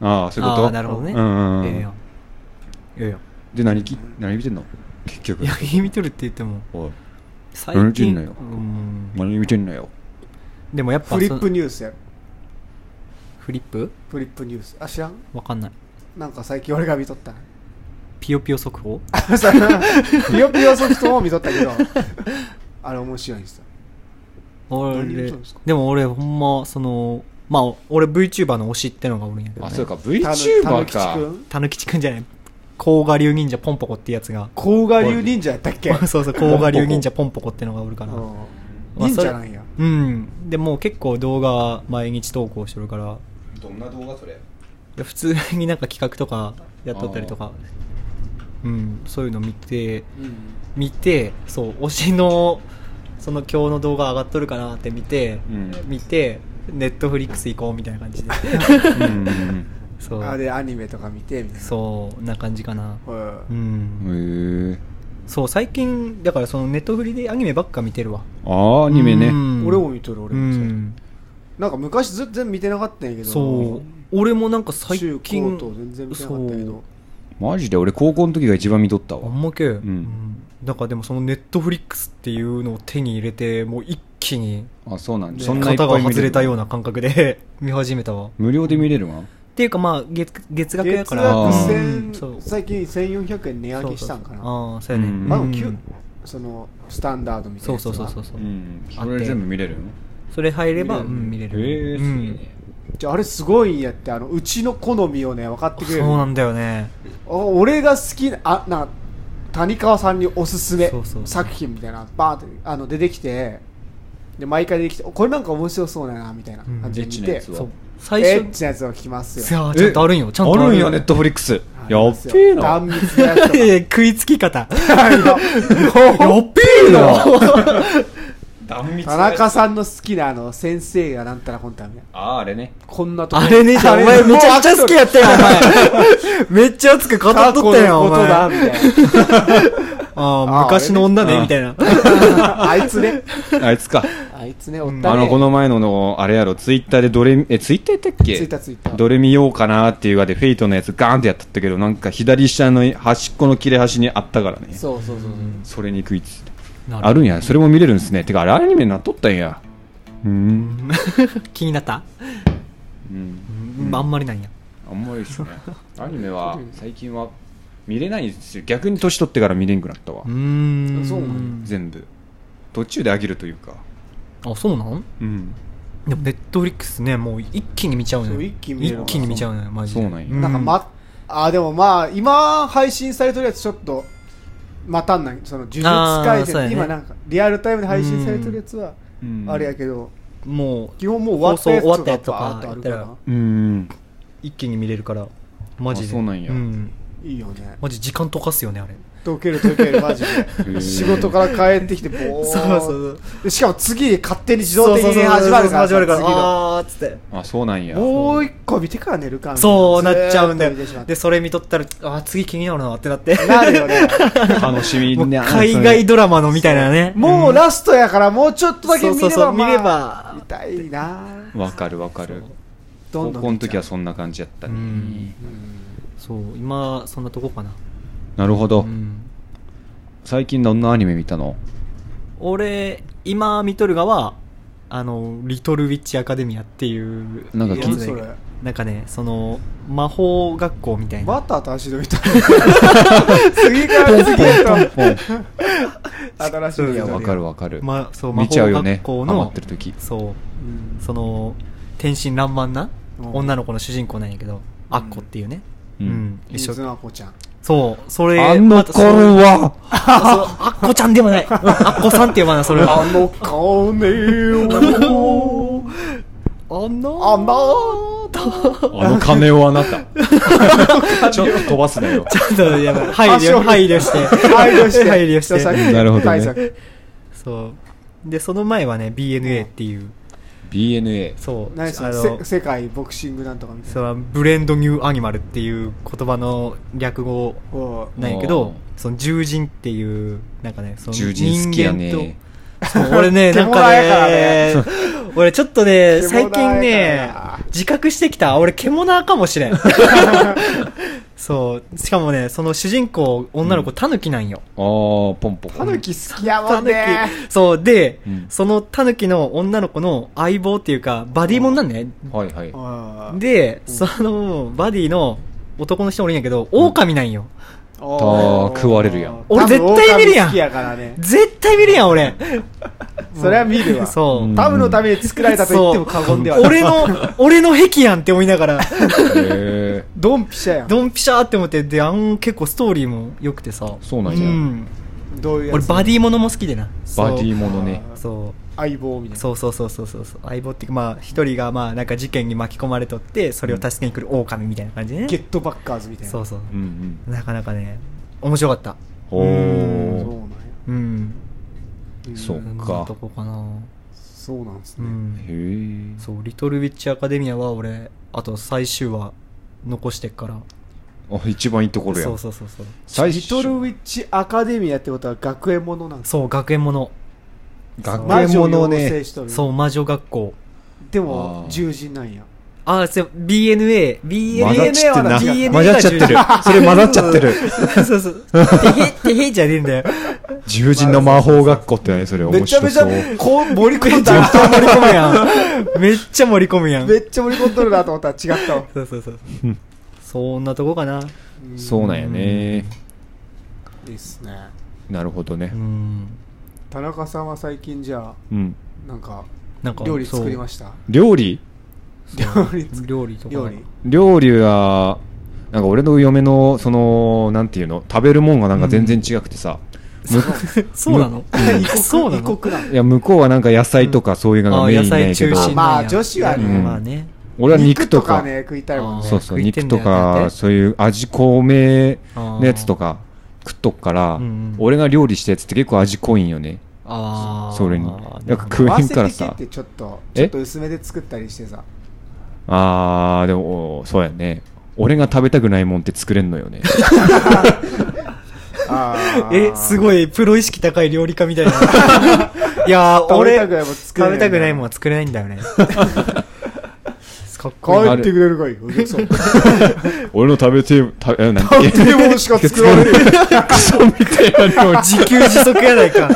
ああ、そういうこあーとなるほどね。うん。ええやん。ええやん。で、何き、何見てんの？結局い。や、見とるって言っても、おい最何見てん近、のようん。何見てんのよ。でもやっぱフリッそプニュースやる。フリップ？フリップニュース。あ、知らん？わかんない。なんか最近俺が見とった。ピヨピヨ速報？さピヨピヨソフトも見とったけど、あれ面白いんですよ。俺ですか、でも俺ほんま、その、まあ、俺 VTuber の推しってのがおるんやけど、あ、ね。そうか、VTuber たか。ぬきちくんたぬきちくんじゃない。甲賀流忍者ポンポコってやつが。甲賀流忍者やったっけ？そうそう、甲賀流忍者ポンポコってのがおるから。うんまあ忍者なんや。うん。でもう結構動画毎日投稿してるから、どんな動画それ？で普通になんか企画とかやっとったりとか、うん、そういうの見て、うん見て、そう、推しの、その今日の動画上がっとるかなって見て、うん。見て、ネットフリックス行こうみたいな感じで。うんうん そう。あでアニメとか見てみたいなそう、な感じかな。ううん。うん。へえ。そう、最近、だからそのネットフリでアニメばっか見てるわ。ああ、アニメね。うん俺も見とる俺うもそう、ん。なんか昔全然見てなかったんやけどそう。俺もなんか最中近高、と全然見てなかったけどマジで俺高校の時が一番見とったあわ。んまけ、うんんだからでもそのネットフリックスっていうのを手に入れて、もう一気にあ、そうなんそんないっ型が外れたような感覚で 見始めたわ。っ無料で見れるわ？ていうかまあ、月月額や月から。あ額そう最近1400円値上げしたんかなああ、そうやね。うんまあ、そのスタンダードみたいそうなやつはそうそうそうそうう。ん。それ全部見れるのそれ入れば、見れるうん、見れる。へえ、すげえうんね。じゃああれすごいんやってあのうちの好みをね分かってくれるそうなんだよね。お俺が好きなあな谷川さんにおすすめそうそう作品みたいなバーンってあの出てきてで毎回出てきておこれなんか面白そうだなみたいな感じで見て、うんエッチなやつはそう。最エッ初、チなやつを聞きますいよやちゃんとあるんよ。ちゃんとあるんや、ネットフリックス。やっべえな。断密なやつとか いや食いつき方。いややっべえな田中さんの好きなあの先生がなんたらこんたらみたいなああ、あれね。こんなとこあれね、じゃあお前めちゃくちゃ好きやったよ、お前。めっちゃ熱く語っとったやん、おのことだ前。みたいああ、あ昔の女ね、あれねみたいな。なあいつねあいつか。あいつねおったねあの、この前のの、あれやろ、ツイッターでどれ、え、ツイッターやったっけ？ツイッターツイッターどれ見ようかなっていうあで、フェイトのやつガーンってやったったけど、なんか左下の端っこの切れ端にあったからね。そうそうそうそうそれに食いついて。あるんや。それも見れるんですね。てか、あれアニメになっとったんや。うーん。気になった？うん。うんあんまりなんや。あんまりですね。アニメは、最近は見れないんですよ。逆に年取ってから見れんくなったわうー。ん。そうなん全部。途中で飽きるというか。あ、そうなん？うん。でも、ネットフリックスね、もう一気に見ちゃうのよ。そう一気に見れる一気に見ちゃうのよ、マジで。そうなんやなんかま、あでもまあ今配信されてるやつちょっと待たんないその呪術廻戦、ね今なんかリアルタイムで配信されてるやつはうんあれやけど、もう、基本もう終わったやつ放送終わったやつとかあるから。一気に見れるから、マジで。あそうなんやん。いいよねマジ時間溶かすよね、あれ。溶ける溶けるマジでー仕事から帰ってきてボーンそうそうでしかも次勝手に自動的に始まるから始まるから、あーっつって。あ、そうなんや。もう一個見てから寝るかみたいそうなっちゃうんだよずーっと見てしまっ。てで、それ見とったら、あー、次気になるなってなって。なるよね 楽しみもうね。海外ドラマのみたいなね。もうラストやからもうちょっとだけ見ればそうそうそうまあ見れば見たいなわかるわかる。どんどん高校の時はそそんな感じやったね。うんそう、今、そんなとこかな。なるほどう。ん最近どんなアニメ見たの？俺、今見とるがは、あの、リトルウィッチアカデミアっていうなんか聞いやつでそれ？なんかね、その、魔法学校みたいな。バターと足取りと次から次へと新しいのやわかるわかる。ま、そう、魔見ちゃう法よね学。校のってる時。そう、うんその、天真爛漫なうん女の子の主人公なんやけど、アッコっていうね。ううんん。一水緒。の子ちゃんそう、それ、あの子またそうは、そうアッコちゃんでもない。アッコさんって呼ばない、それは。あの金をあのあなあの金をあなた。ちょっと飛ばすなよ。ちょっとやばい。配慮、配慮して。配慮して配慮して。なるほどね対策そう。でその前はね BNA っていう、BNA そう。何それ？あのせ世界ボクシングなんとかみたいそのブレンドニューアニマルっていう言葉の略語なおう。なんやけどその獣人っていうなんかねその獣人好きやね。人間と そう俺ねなんか獣やからね。ね 俺ちょっとね獣最近やねから自覚してきた。俺獣かもしれん そうしかもねその主人公女の子タヌキなんよ、あーポンポタヌキ好きやもんね。そうで、うん。そのタヌキの女の子の相棒っていうかバディモンなんね、はいはい。あー。で、そのバディの男の人おるんやけど狼なんよ、おあー食われるやん。俺絶対見るやん。多分狼好きやからね。絶対見るやん俺。それは見るわ。そう、うんタブのために作られたと言っても過言ではない。俺の俺の壁やんって思いながら。へドンピシャやん。ドンピシャーって思ってであん結構ストーリーも良くてさ。そうなんや。ん。どういうやつ？俺バディものも好きでな。バディものね。そう相棒みたいな。そうそうそうそうそうそう。相棒っていうかまあ一人がまあなんか事件に巻き込まれとってそれを助けに来る狼みたいな感じでね、ゲットバッカーズみたいな。そうそう。うんうん。なかなかね面白かった。おそうーなんや。うん。そううんんかこかな。そうなんですね。うん。へえ。そう「リトル・ウィッチ・アカデミア」は俺あと最終話残してっから。あ一番いいところや。んそうそうそうそう。最リトルウィッチアカデミアってことは学園ものなんですそう学園もの学園ものね。そう魔女学校。でもあー。獣人なんや。あそう BNA BNA 混ざっちゃってんな。BNA 混ざっちゃってる。それ混ざっちゃってる。そうそう。てへてへじゃねえんだよ。獣人の魔法学校ってねそれ。め面ちゃめちゃ白そう。こう盛り込んめっちゃだ盛り込むやん。めっちゃ盛り込むやん。めっちゃ盛り込んどるなと思った。ら違った。わそうそうそうう。んそんなとこかな。そうなんやね。いいっすね。なるほどね。うん田中さんは最近じゃあうん。なんかなんか料理作りましした料理？料理た料理とか。料理。料理はなんか俺の嫁のそのなんていうの？食べるもんがなんか全然違くてさ、そうなの？異国そうなの？いや向こうはなんか野菜とかそういうのがメインやけど、あ野菜中心まあなんや。女子はね。うん。まあね。俺は肉とか。ね食いたいもんね。そうそう肉とかそういう味濃めのやつとか。か食っとくから、うんうん。俺が料理したやつって結構味濃いんよね。ああそれに。なんか食えんからさせてきってちょっとえ？ちょっと薄めで作ったりしてさ。あーでもそうやね。俺が食べたくないもんって作れんのよね。あえすいごいプロ意識高い料理家みたいな。いや俺食べたくないもんんは作れないんだよね かっこいい。帰ってくれるかい？お客さん。俺の食べて食べえなんだっけ？食べ物しか作られるクソみたいな料理。自給自足やないか。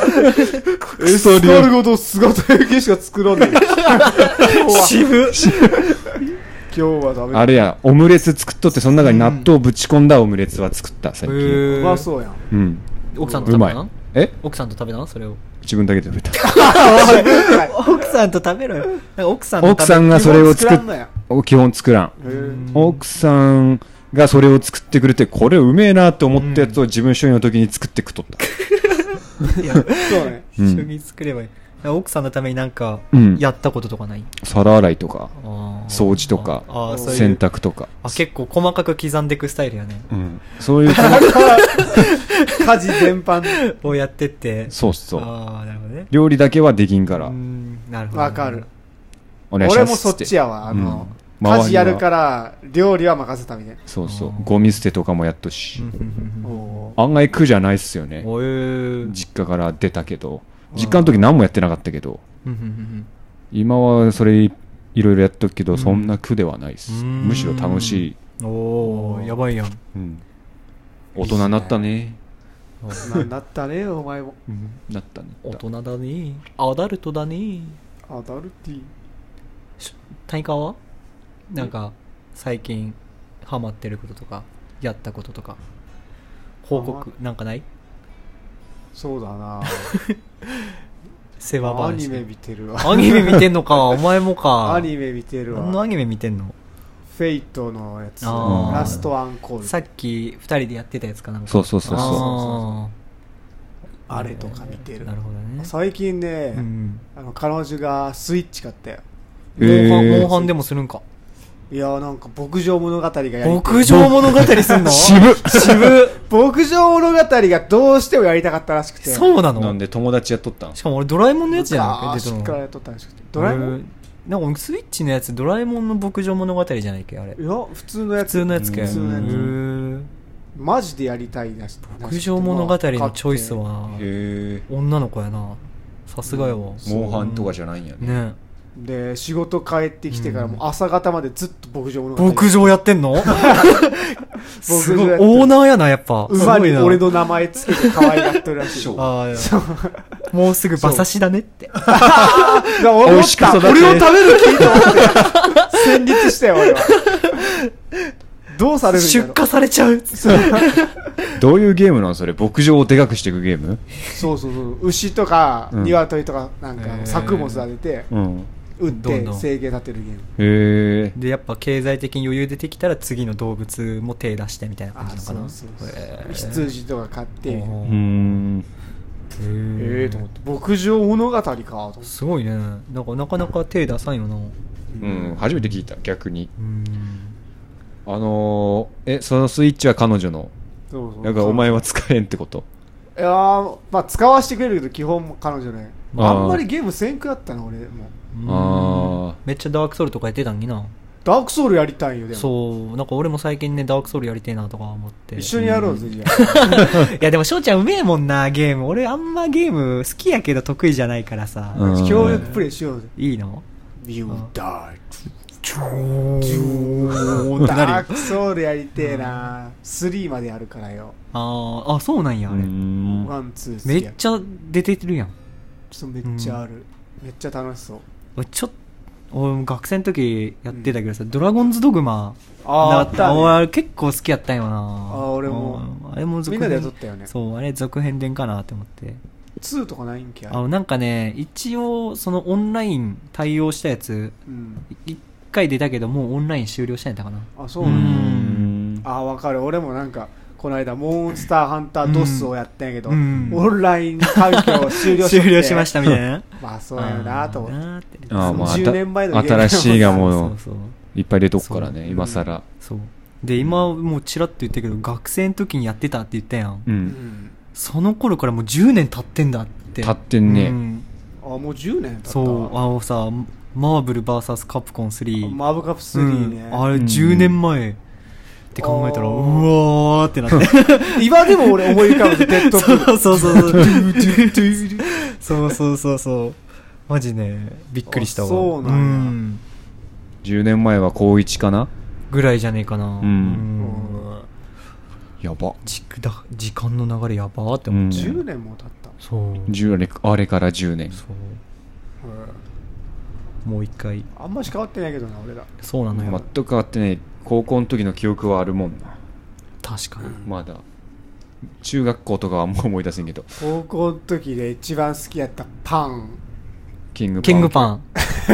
クソ料理丸ごと姿焼きしか作らない今日は渋今日はダメあれやオムレツ作っとってその中に納豆ぶち込んだオムレツは作った最近。うまそうやん。うん。奥さんと食べたうまい。え？奥さんと食べたの？それを自分だけで食べた。奥さんと食べろよ。奥さん奥さんがそれを作っ基本作らん奥さんがそれを作ってくれてこれうめえなって思ったやつを自分一人の時に作って食っとった。いやそうねうん。一緒に作ればいい奥さんのためになんかうん。やったこととかない？皿洗いとかあー。掃除とかあーそういう。洗濯とか。あ結構細かく刻んでいくスタイルやね。うん。そういう 家事全般をやってって。そうそう。ああなるほどね。料理だけはできんから。うんなるほどわかる。お願いします俺もそっちやわ。あのうん。家事やるから料理は任せたみたいな。そうそう。うんゴミ捨てとかもやっとし。うん。うん。うん。うん。おー。案外苦じゃないっすよね。おえー。実家から出たけど実家の時何もやってなかったけど今はそれいろいろやっとくけどうん。そんな苦ではないっす。うん。むしろ楽しい。うんおーやばいやん。うん。大人になったね。なんだったねお前も。うん。なったね大人だね。アダルトだね。アダルティ谷川は？なんか最近ハマってることとかやったこととか報告なんかない？そうだな。世話話アニメ見てるわ。アニメ見てんのか。お前もか。アニメ見てるわ。何のアニメ見てんの？フェイトのやつ。ラストアンコール。さっき二人でやってたやつかなんか。そうそうそうそうああれとか見てーる。なるほどね。最近ね、うんあの彼女がスイッチ買ったよ。モンハンでもするんかいやなんか牧場物語がやりたい。牧場物語すんの？渋っ。渋牧場物語がどうしてもやりたかったらしくて。そうなの？なんで友達やっとったん？しかも俺ドラえもんのやつじゃないか出たの昔からやっとったらしくて。ドラえもんんなんかスイッチのやつドラえもんの牧場物語じゃないっけあれ。いや普通のや普つ通のやつかよ普通のやつ。マジでやりたいだし牧場物語のチョイスは。女の子やな。さすがやわ。モンハンとかじゃないんやね。ねで仕事帰ってきてからもう朝方までずっと牧場物語牧場やってんの？すごい。オーナーやなやっぱ。す馬ごい俺の名前つけて可愛がってるらしい。そう。あーもうすぐ馬刺しだねって。俺を食べる気と思って戦慄したよ俺は。どうされるんだろ？う出荷されちゃう。どういうゲームなんそれ？牧場をでかくしていくゲーム？そうそうそう。牛とかうん。鶏とかなんか作物育てて。うん売って立てるゲーム。へえでやっぱ経済的に余裕出てきたら次の動物も手出してみたいな感あじなのかな。そうそうそう。へー。羊とか買って。おうん。ええと思って牧場物語かと思って。すごいね。なんかなかなか手出さんよな。うん。初めて聞いた逆に。うん。あのー、えそのスイッチは彼女の？そうそう。だからお前は使えんってこと？いやーまあ使わせてくれるけど基本彼女ね。あんまりゲームせんくなったな俺もあめっちゃダークソウルとかやってたんにな。ダークソウルやりたいよでも。そう。なんか俺も最近ねダークソウルやりてえなとか思って。一緒にやろうぜじゃあ。いやでも翔ちゃんうめえもんなゲーム。俺あんまゲーム好きやけど得意じゃないからさ、うん。協力プレイしようぜ。いいの？You あ die チョーってなるよダークソウルやりてえな。3までやるからよ。あー。あそうなんやあれ、ワンツーめっちゃ出てるやん。そうめっちゃある、めっちゃ楽しそう。俺ちょっ俺学生の時やってたけどさ、ドラゴンズドグマああったね。俺結構好きやったんよな。あ俺も。うん。あれも続みんなでやっとったよね。そうあれ続編でんかなって思って。2とかないんけあなんかね一応そのオンライン対応したやつうん。一回出たけどもうオンライン終了したんやったかな。あそうなんあわかる。俺もなんかこの間モンスターハンタードスをやったんやけど、うん。オンライン環境を終了して。終了しましたみたいなまあそうやよなと思って。あーなーってあーまあ10年前の新しいがも そういっぱい出とくからね今さらそう。で今もうチラッと言ったけど学生の時にやってたって言ったやん、ううん。んその頃からもう10年経ってんだって。経ってんね。うん。あもう10年経った。そうあのさマーブル VS カプコン3マーブカップ3ね、うん。あれうん。10年前って考えたら、うわーってなって。今でも俺思い浮かぶ デッドプール。そうそうそう。そうそうそうそう。マジね、びっくりしたわ。そうなんや。うん、10年前は高1かな？ぐらいじゃねえかな。うん。やば時だ時間の流れやばって思って、うん、10年も経ったそう年あれから10年そう、うん、もう一回あんまし変わってないけどな俺らそうなのよ全く変わってない高校の時の記憶はあるもんな。確かに。まだ。中学校とかはあんま思い出せんけど。高校の時で一番好きやったパン。キングパン。キングパン。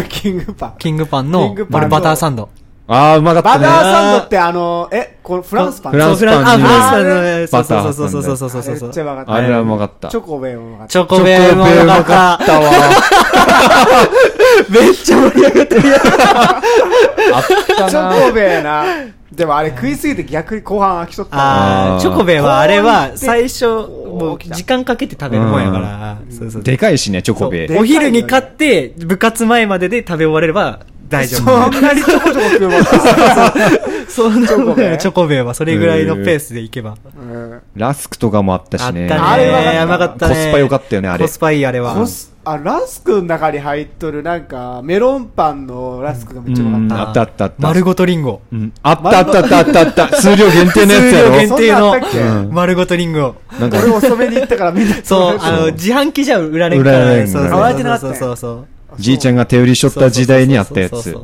キングパン。キングパンキのングパンの俺バターサンドああうまかったね。バターサンドってあのえこのフランスパン？フランスパンに。そうフランあフランスパンのバそうそうそうそうそうそうそうそうめっちゃうまかったあれはうまかったチョコベもうまかったチョコベーもうまかったたわめっちゃ盛り上がってるやんあったチなョコベなでもあれ食いすぎて逆に後半飽きとったあーあーチョコベはあれは最初もう時間かけて食べるもんやからそうそうでかいしねチョコベでかいよねお昼に買って部活前までで食べ終われれば大丈夫。そんなにちょこちょこ食うもんかそんなチョコベチョコベはそれぐらいのペースでいけば。うん。ラスクとかもあったしね。あれはうまかったね。コスパ良かったよねあれ。コスパいいあれは。あラスクの中に入っとるなんかメロンパンのラスクがめっちゃうまかっうん。あったあったあった。丸ごとリンゴ。うん。あったあったあったあった。あった数量限定のやつやろ数量限定のそんなんあったっけ？うん。丸ごとリンゴ。なんか。た俺遅めに行ったからみんなそうあの自販機じゃ売られんから売られんそうそうそうそうじいちゃんが手売りしとった時代にあったやつ。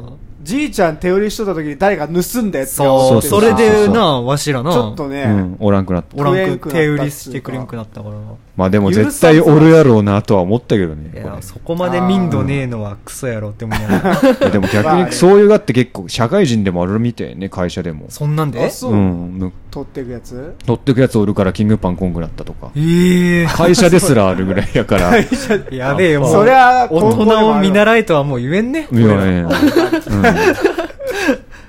じいちゃん手売りしとった時に誰か盗んだやつがそう、それでな、わしらな、ちょっとね、うんおらんくなった。おらんく手売りしてくれんくなったから。まあでも絶対おるやろうなとは思ったけどねいや、そこまで民度ねえのはクソやろって思いながら。いやでも逆にそういうがって結構社会人でもあるみたいね会社でも。そんなんで？う、うんむ取っていくやつ？取ってくやつおるからキングパンこんくなったとか。ええ。会社ですらあるぐらいやから。会 社やべえよ、もう。そりゃ大人を見習えとはもう言えんね。いやいや俺らうん。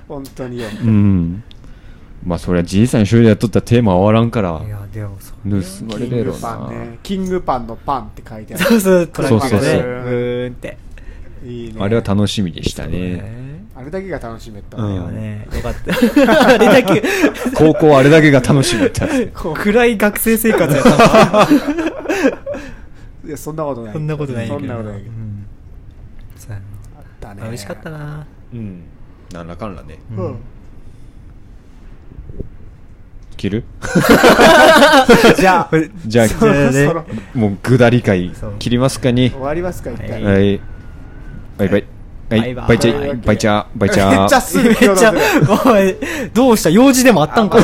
本当によ。うん。まあ、そりゃじいさん一人でやっとったらテーマ終わらんから。い、やでもそう盗まれるやろうキングパンな。ね。キングパンのパンって書いてある。そうそうトラックがね。そうそうそう。ブーンっていいね。あれは楽しみでしたね。ね。あれだけが楽しめた。うん。ねいやねよかった。あれだけ。高校あれだけが楽しみだった。暗い学生生活やったの いやそんなことない。そんなことないけど。そんなことないけど。うん。そうやあったね。な美味しかったな。うん。なんらかんらね。うん。うん。切る？じゃあ。じゃあ、そろそろもう、ぐだり会そう、切りますかに。終わりますか一回。ははい。バイバイ。はい。バイチャイ。バイチャー。バイチャー めっちゃ。すぐめっちゃおいどうした？用事でもあったんか